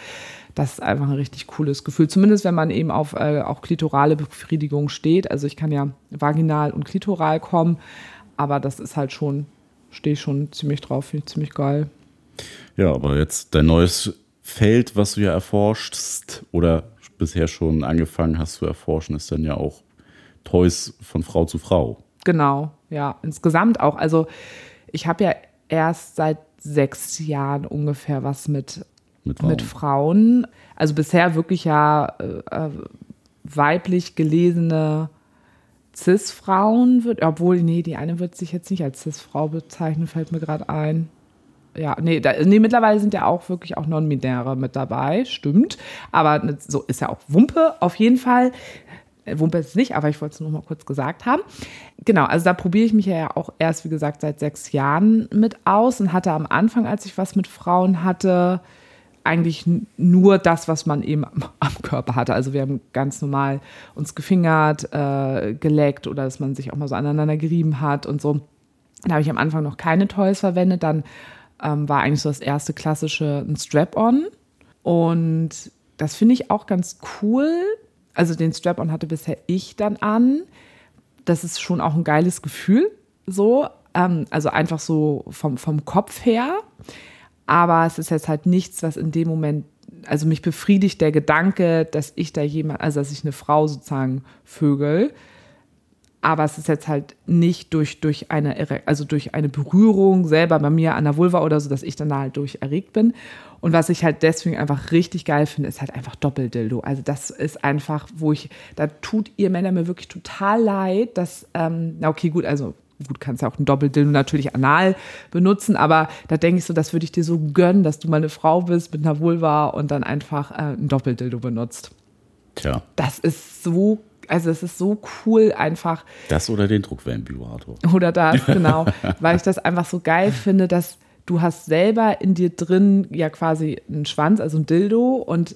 Das ist einfach ein richtig cooles Gefühl. Zumindest wenn man eben auf äh, auch klitorale Befriedigung steht. Also ich kann ja vaginal und klitoral kommen, aber das ist halt schon stehe ich schon ziemlich drauf, finde ich ziemlich geil. Ja, aber jetzt dein neues Feld, was du ja erforschst oder bisher schon angefangen hast zu erforschen, ist dann ja auch Toys von Frau zu Frau. Genau, ja, insgesamt auch. Also ich habe ja erst seit sechs Jahren ungefähr was mit, mit, Frauen. mit Frauen. Also bisher wirklich ja äh, äh weiblich gelesene Cis-Frauen wird, obwohl, nee, die eine wird sich jetzt nicht als Cis-Frau bezeichnen, fällt mir gerade ein. Ja, nee, da, nee, mittlerweile sind ja auch wirklich auch Non-Binäre mit dabei, stimmt. Aber so ist ja auch Wumpe auf jeden Fall. Äh, Wumpe ist nicht, aber ich wollte es nur mal kurz gesagt haben. Genau, also da probiere ich mich ja auch erst, wie gesagt, seit sechs Jahren mit aus und hatte am Anfang, als ich was mit Frauen hatte, eigentlich nur das, was man eben am, am, Körper hatte. Also wir haben ganz normal uns gefingert, äh, geleckt oder dass man sich auch mal so aneinander gerieben hat und so. Da habe ich am Anfang noch keine Toys verwendet. Dann ähm, war eigentlich so das erste klassische ein Strap-on. Und das finde ich auch ganz cool. Also den Strap-on hatte bisher ich dann an. Das ist schon auch ein geiles Gefühl. So, ähm, also einfach so vom, vom Kopf her. Aber es ist jetzt halt nichts, was in dem Moment, also mich befriedigt der Gedanke, dass ich da jemand, also dass ich eine Frau sozusagen vögel. Aber es ist jetzt halt nicht durch, durch eine, also durch eine Berührung selber bei mir an der Vulva oder so, dass ich dann da halt durch erregt bin. Und was ich halt deswegen einfach richtig geil finde, ist halt einfach Doppeldildo. Also das ist einfach, wo ich, da tut ihr Männer mir wirklich total leid, dass, ähm, na okay, gut, also gut, kannst ja auch ein Doppeldildo natürlich anal benutzen, aber da denke ich so, das würde ich dir so gönnen, dass du mal eine Frau bist mit einer Vulva und dann einfach äh, ein Doppeldildo benutzt. Tja. Das ist so, also es ist so cool einfach. Das oder den Druckwellenvibrator. Oder das, genau. weil ich das einfach so geil finde, dass du hast selber in dir drin ja quasi einen Schwanz, also ein Dildo und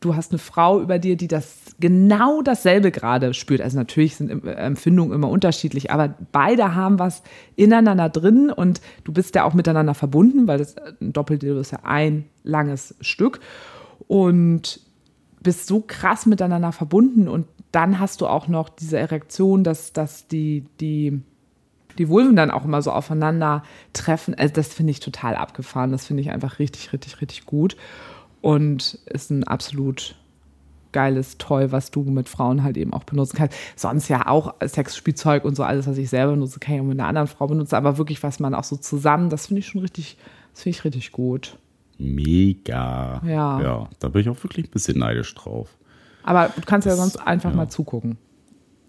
du hast eine Frau über dir, die das genau dasselbe gerade spürt. Also natürlich sind Empfindungen immer unterschiedlich, aber beide haben was ineinander drin und du bist ja auch miteinander verbunden, weil das ein Doppeldildo ist ja ein langes Stück und bist so krass miteinander verbunden und dann hast du auch noch diese Erektion, dass, dass die, die, die Vulven dann auch immer so aufeinander treffen. Also das finde ich total abgefahren. Das finde ich einfach richtig, richtig, richtig gut und ist ein absolut geiles Toy, was du mit Frauen halt eben auch benutzen kannst. Sonst ja auch Sexspielzeug und so alles, was ich selber benutze, kann ich auch mit einer anderen Frau benutzen, aber wirklich, was man auch so zusammen, das finde ich schon richtig, das finde ich richtig gut. Mega. Ja. Ja, da bin ich auch wirklich ein bisschen neidisch drauf. Aber du kannst ja sonst einfach ja. mal zugucken.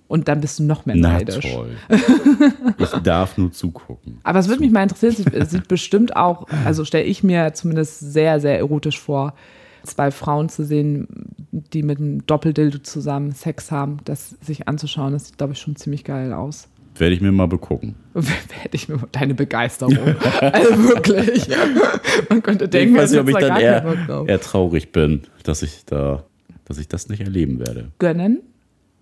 Und dann bist du noch mehr Na neidisch. toll. ich darf nur zugucken. Aber es würde mich mal interessieren, es sieht bestimmt auch, also stelle ich mir zumindest sehr, sehr erotisch vor, zwei Frauen zu sehen, die mit einem Doppeldildo zusammen Sex haben, das sich anzuschauen, das sieht, glaube ich, schon ziemlich geil aus. Werde ich mir mal begucken. Werde ich mir deine Begeisterung. also wirklich. Man könnte denken, ich weiß nicht, ob ich dann eher, eher traurig bin, dass ich da, dass ich das nicht erleben werde. gönnen.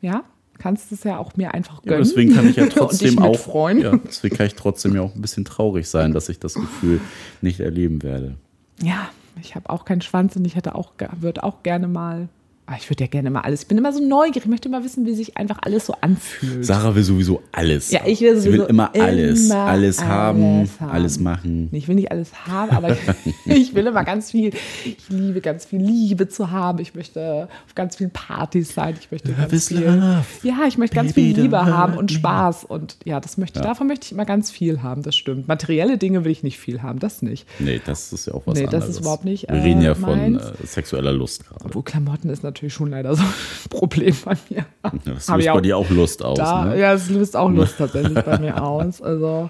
Ja, kannst es ja auch mir einfach Ja, gönnen. deswegen kann ich ja trotzdem auch freuen. Ja, deswegen kann ich trotzdem ja auch ein bisschen traurig sein, dass ich das Gefühl nicht erleben werde. Ja, ich habe auch keinen Schwanz und ich hätte auch, würde auch gerne mal. Ah, ich würde ja gerne mal alles. Ich bin immer so neugierig. Ich möchte mal wissen, wie sich einfach alles so anfühlt. Sarah will sowieso alles. Ja, ich will Sie will sowieso immer alles. immer alles haben, alles haben. alles machen. Ich will nicht alles haben, aber ich, ich will immer ganz viel. Ich liebe ganz viel Liebe zu haben. Ich möchte auf ganz vielen Partys sein. Ich möchte ganz viel, love, ja, ich möchte ganz viel Liebe haben und. Spaß und ja, das möchte. Davon möchte ich immer ganz viel haben. Das stimmt. Materielle Dinge will ich nicht viel haben. Das nicht. Nee, das ist ja auch was Nee, anderes. das ist überhaupt nicht, Wir äh, reden ja von äh, sexueller Lust gerade. Obwohl Klamotten ist natürlich schon leider so ein Problem bei mir. Ja, das löst bei dir auch Lust aus. da, ne? Ja, es löst auch Lust tatsächlich bei mir aus. Also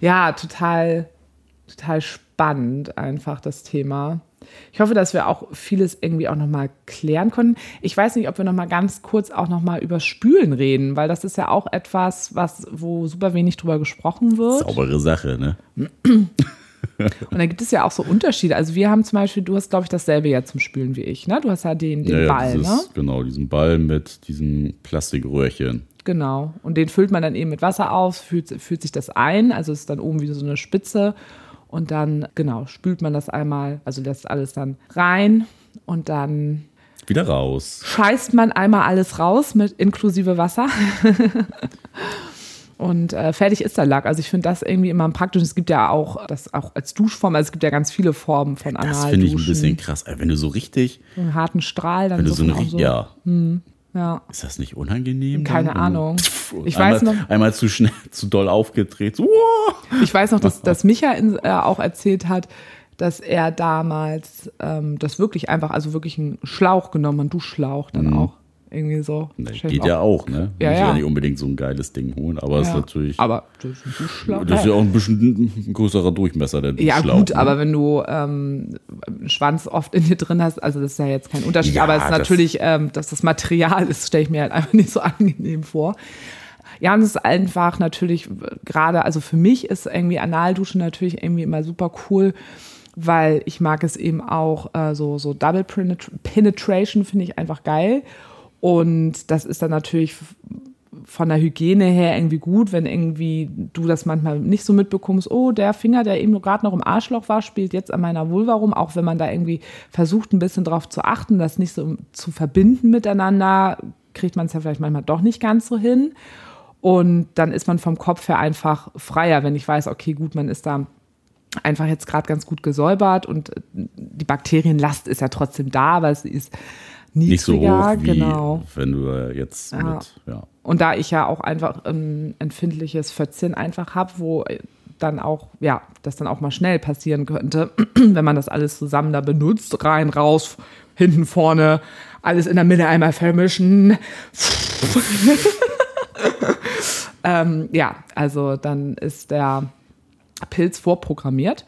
ja, total, total spannend einfach das Thema. Ich hoffe, dass wir auch vieles irgendwie auch nochmal klären können. Ich weiß nicht, ob wir nochmal ganz kurz auch nochmal über Spülen reden, weil das ist ja auch etwas, was, wo super wenig drüber gesprochen wird. Saubere Sache, ne? Und da gibt es ja auch so Unterschiede. Also wir haben zum Beispiel, du hast, glaube ich, dasselbe ja zum Spülen wie ich, ne? Du hast ja den, den Ja, Ball, dieses, ne? Genau, diesen Ball mit diesem Plastikröhrchen. Genau. Und den füllt man dann eben mit Wasser auf, fühlt, fühlt sich das ein, also ist dann oben wie so eine Spitze. Und dann, genau, spült man das einmal, also lässt alles dann rein und dann Wieder raus. scheißt man einmal alles raus mit inklusive Wasser. Und äh, fertig ist der Lack. Also ich finde das irgendwie immer praktisch. Es gibt ja auch das auch als Duschform, also es gibt ja ganz viele Formen von Das Analduschen. finde ich ein bisschen krass. Ey, Wenn du so richtig, einen harten Strahl, dann wenn du so, so eine von richtig, ja, ja. ist das nicht unangenehm? Keine dann? Du- Ahnung. Ich einmal, weiß noch- Einmal zu schnell, zu doll aufgedreht. So. Ich weiß noch, dass, dass Micha in, äh, auch erzählt hat, dass er damals ähm, das wirklich einfach, also wirklich einen Schlauch genommen, einen Duschschlauch dann auch. Irgendwie so. Ne, Stell geht ich ja auch, ne? Ja, Muss ja. ja nicht unbedingt so ein geiles Ding holen, aber es Ja. ist natürlich. Aber das ist das ja auch ein bisschen ein größerer Durchmesser, der Ja, gut, ne? aber wenn du ähm, einen Schwanz oft in dir drin hast, also das ist ja jetzt kein Unterschied, Ja, aber es ist natürlich, ähm, dass das Material ist, stelle ich mir halt einfach nicht so angenehm vor. Ja, und es ist einfach natürlich gerade, also für mich ist irgendwie Analduschen natürlich irgendwie immer super cool, weil ich mag es eben auch äh, so, so Double Penet- Penetration finde ich einfach geil. Und das ist dann natürlich von der Hygiene her irgendwie gut, wenn irgendwie du das manchmal nicht so mitbekommst, oh, der Finger, der eben gerade noch im Arschloch war, spielt jetzt an meiner Vulva rum, auch wenn man da irgendwie versucht, ein bisschen drauf zu achten, das nicht so zu verbinden miteinander, kriegt man es ja vielleicht manchmal doch nicht ganz so hin. Und dann ist man vom Kopf her einfach freier, wenn ich weiß, okay, gut, man ist da einfach jetzt gerade ganz gut gesäubert und die Bakterienlast ist ja trotzdem da, aber es ist Nicht so niedriger, hoch wie genau. wenn du jetzt Ja. mit, ja. Und da ich ja auch einfach ein empfindliches Fötzchen einfach habe, wo dann auch, ja, das dann auch mal schnell passieren könnte, wenn man das alles zusammen da benutzt, rein, raus, hinten, vorne, alles in der Mitte einmal vermischen. ähm, ja, also dann ist der Pilz vorprogrammiert.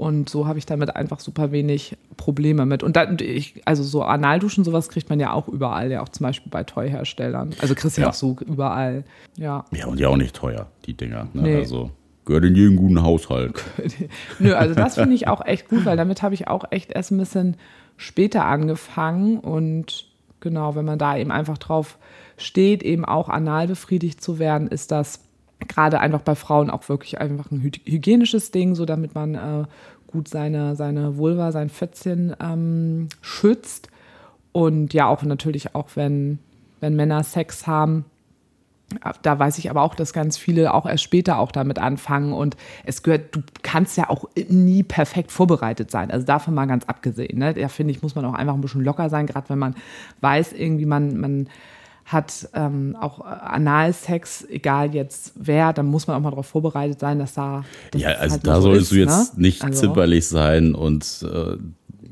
Und so habe ich damit einfach super wenig Probleme mit. Und dann, ich, also so Analduschen, sowas kriegt man ja auch überall, ja auch zum Beispiel bei Toyherstellern. Also kriegst du ja auch so überall. Ja. Ja, und ja auch nicht teuer, die Dinger. Ne? Nee. Also gehört in jeden guten Haushalt. Nö, also das finde ich auch echt gut, weil damit habe ich auch echt erst ein bisschen später angefangen. Und genau, wenn man da eben einfach drauf steht, eben auch anal befriedigt zu werden, ist das gerade einfach bei Frauen auch wirklich einfach ein hy- hygienisches Ding, so damit man äh, gut seine, seine Vulva, sein Fötzchen ähm, schützt. Und ja, auch natürlich auch, wenn, wenn Männer Sex haben, da weiß ich aber auch, dass ganz viele auch erst später auch damit anfangen und es gehört, du kannst ja auch nie perfekt vorbereitet sein. Also davon mal ganz abgesehen. Ne? Da finde ich, muss man auch einfach ein bisschen locker sein, gerade wenn man weiß, irgendwie man, man hat ähm, auch Analsex, egal jetzt wer, dann muss man auch mal darauf vorbereitet sein, dass da. dass Ja, also halt da so solltest ist, du jetzt ne? nicht Also- zimperlich sein und äh,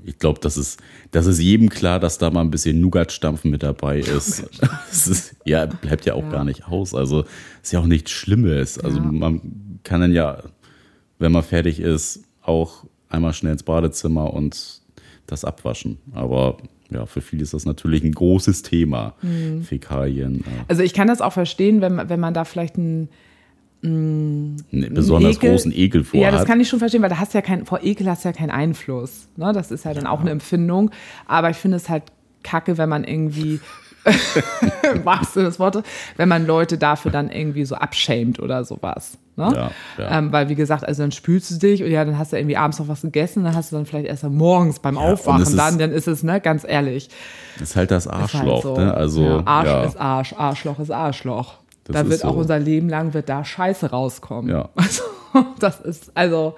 ich glaube, das ist, das ist jedem klar, dass da mal ein bisschen Nougat-Stampfen mit dabei ist. Ist ja, bleibt ja auch Ja. gar nicht aus. Also ist ja auch nichts Schlimmes. Also Ja. man kann dann ja, wenn man fertig ist, auch einmal schnell ins Badezimmer und das abwaschen. Aber ja, für viele ist das natürlich ein großes Thema. Mhm. Fäkalien. Also ich kann das auch verstehen, wenn, man- wenn man da vielleicht ein einen besonders Ekel- großen Ekel vor Ja, das kann ich schon verstehen, weil da hast ja kein, vor Ekel hast du ja keinen Einfluss. Ne? Das ist ja dann auch eine Empfindung. Aber ich finde es halt kacke, wenn man irgendwie, wahrsten des Wortes, wenn man Leute dafür dann irgendwie so abschämt oder sowas. Ne? Ja, ja. Ähm, weil, wie gesagt, also dann spülst du dich und ja, dann hast du irgendwie abends noch was gegessen, dann hast du dann vielleicht erst morgens beim es Aufwachen ist- dann, dann ist es, ne, ganz ehrlich. ist halt das halt Arschloch. so. ne? Also, ja, Arsch ja. ist Arsch, Arschloch ist Arschloch. Das da wird auch so. unser Leben lang wird da Scheiße rauskommen. Ja. Also, das ist, also,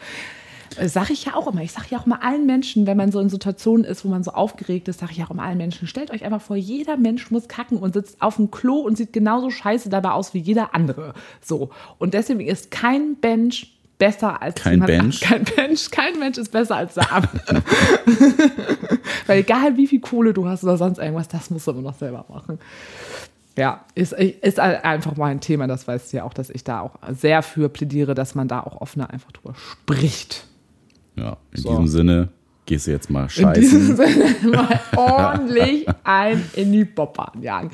sage ich ja auch immer. Ich sage ja auch immer allen Menschen, wenn man so in Situationen ist, wo man so aufgeregt ist, sage ich auch immer allen Menschen, stellt euch einfach vor, jeder Mensch muss kacken und sitzt auf dem Klo und sieht genauso scheiße dabei aus wie jeder andere. So. Und deswegen ist kein Mensch besser als Kein Bench? Kein Mensch, kein Mensch ist besser als der andere. Weil egal wie viel Kohle du hast oder sonst irgendwas, das musst du immer noch selber machen. Ja, ist, ist einfach mal ein Thema, das weißt du ja auch, dass ich da auch sehr für plädiere, dass man da auch offener einfach drüber spricht. Ja, in So. diesem Sinne gehst du jetzt mal In diesem. Sinne mal ordentlich ein in die Bobbahn jagen.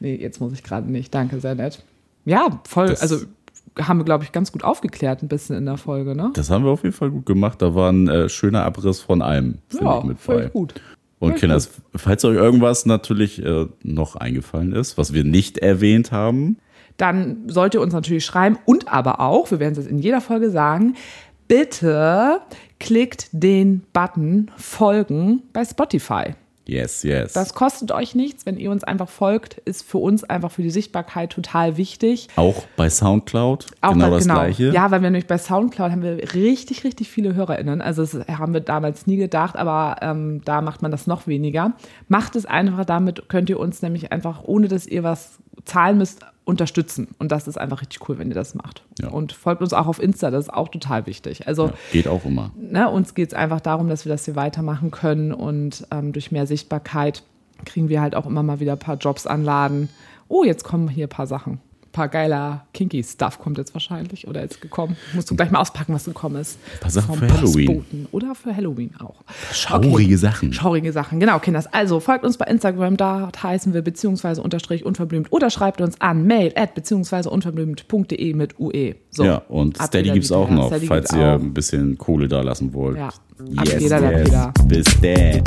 Nee, jetzt muss ich gerade nicht. Danke, sehr nett. Ja, voll, Das- also haben wir, glaube ich, ganz gut aufgeklärt ein bisschen in der Folge, ne? Das haben wir auf jeden Fall gut gemacht. Da war ein äh, schöner Abriss von allem, finde ja, ich, mit voll bei. gut. Und voll Kinders, falls euch irgendwas natürlich äh, noch eingefallen ist, was wir nicht erwähnt haben, dann sollt ihr uns natürlich schreiben und aber auch, wir werden es jetzt in jeder Folge sagen, bitte klickt den Button Folgen bei Spotify. yes, yes. Das kostet euch nichts, wenn ihr uns einfach folgt, ist für uns einfach für die Sichtbarkeit total wichtig. auch bei Soundcloud Auch genau bei- das Gleiche. Ja, weil wir nämlich bei Soundcloud haben wir richtig, richtig viele HörerInnen. Also das haben wir damals nie gedacht, aber ähm, da macht man das noch weniger. Macht es einfach, damit könnt ihr uns nämlich einfach, ohne dass ihr was zahlen müsst, unterstützen. Und das ist einfach richtig cool, wenn ihr das macht. Ja. Und folgt uns auch auf Insta, das ist auch total wichtig. Also Ja, geht auch immer. ne, uns geht es einfach darum, dass wir das hier weitermachen können und ähm, durch mehr Sichtbarkeit kriegen wir halt auch immer mal wieder ein paar Jobs anladen. Oh, jetzt kommen hier ein paar Sachen. Ein paar geiler Kinky-Stuff kommt jetzt wahrscheinlich oder jetzt gekommen. Musst du gleich mal auspacken, was gekommen ist. Ein paar Sachen für Halloween. Postboten. Oder für Halloween auch. Schaurige Sachen. Schaurige Sachen, genau, Kinders. Also folgt uns bei Instagram, da heißen wir beziehungsweise unterstrich unverblümt oder schreibt uns an mail at beziehungsweise unverblümt.de mit UE. So, ja, und Steady gibt es auch noch, Steady falls ihr auch. ein bisschen Kohle da lassen wollt. Ja, ab jeder der Peter. Bis dann.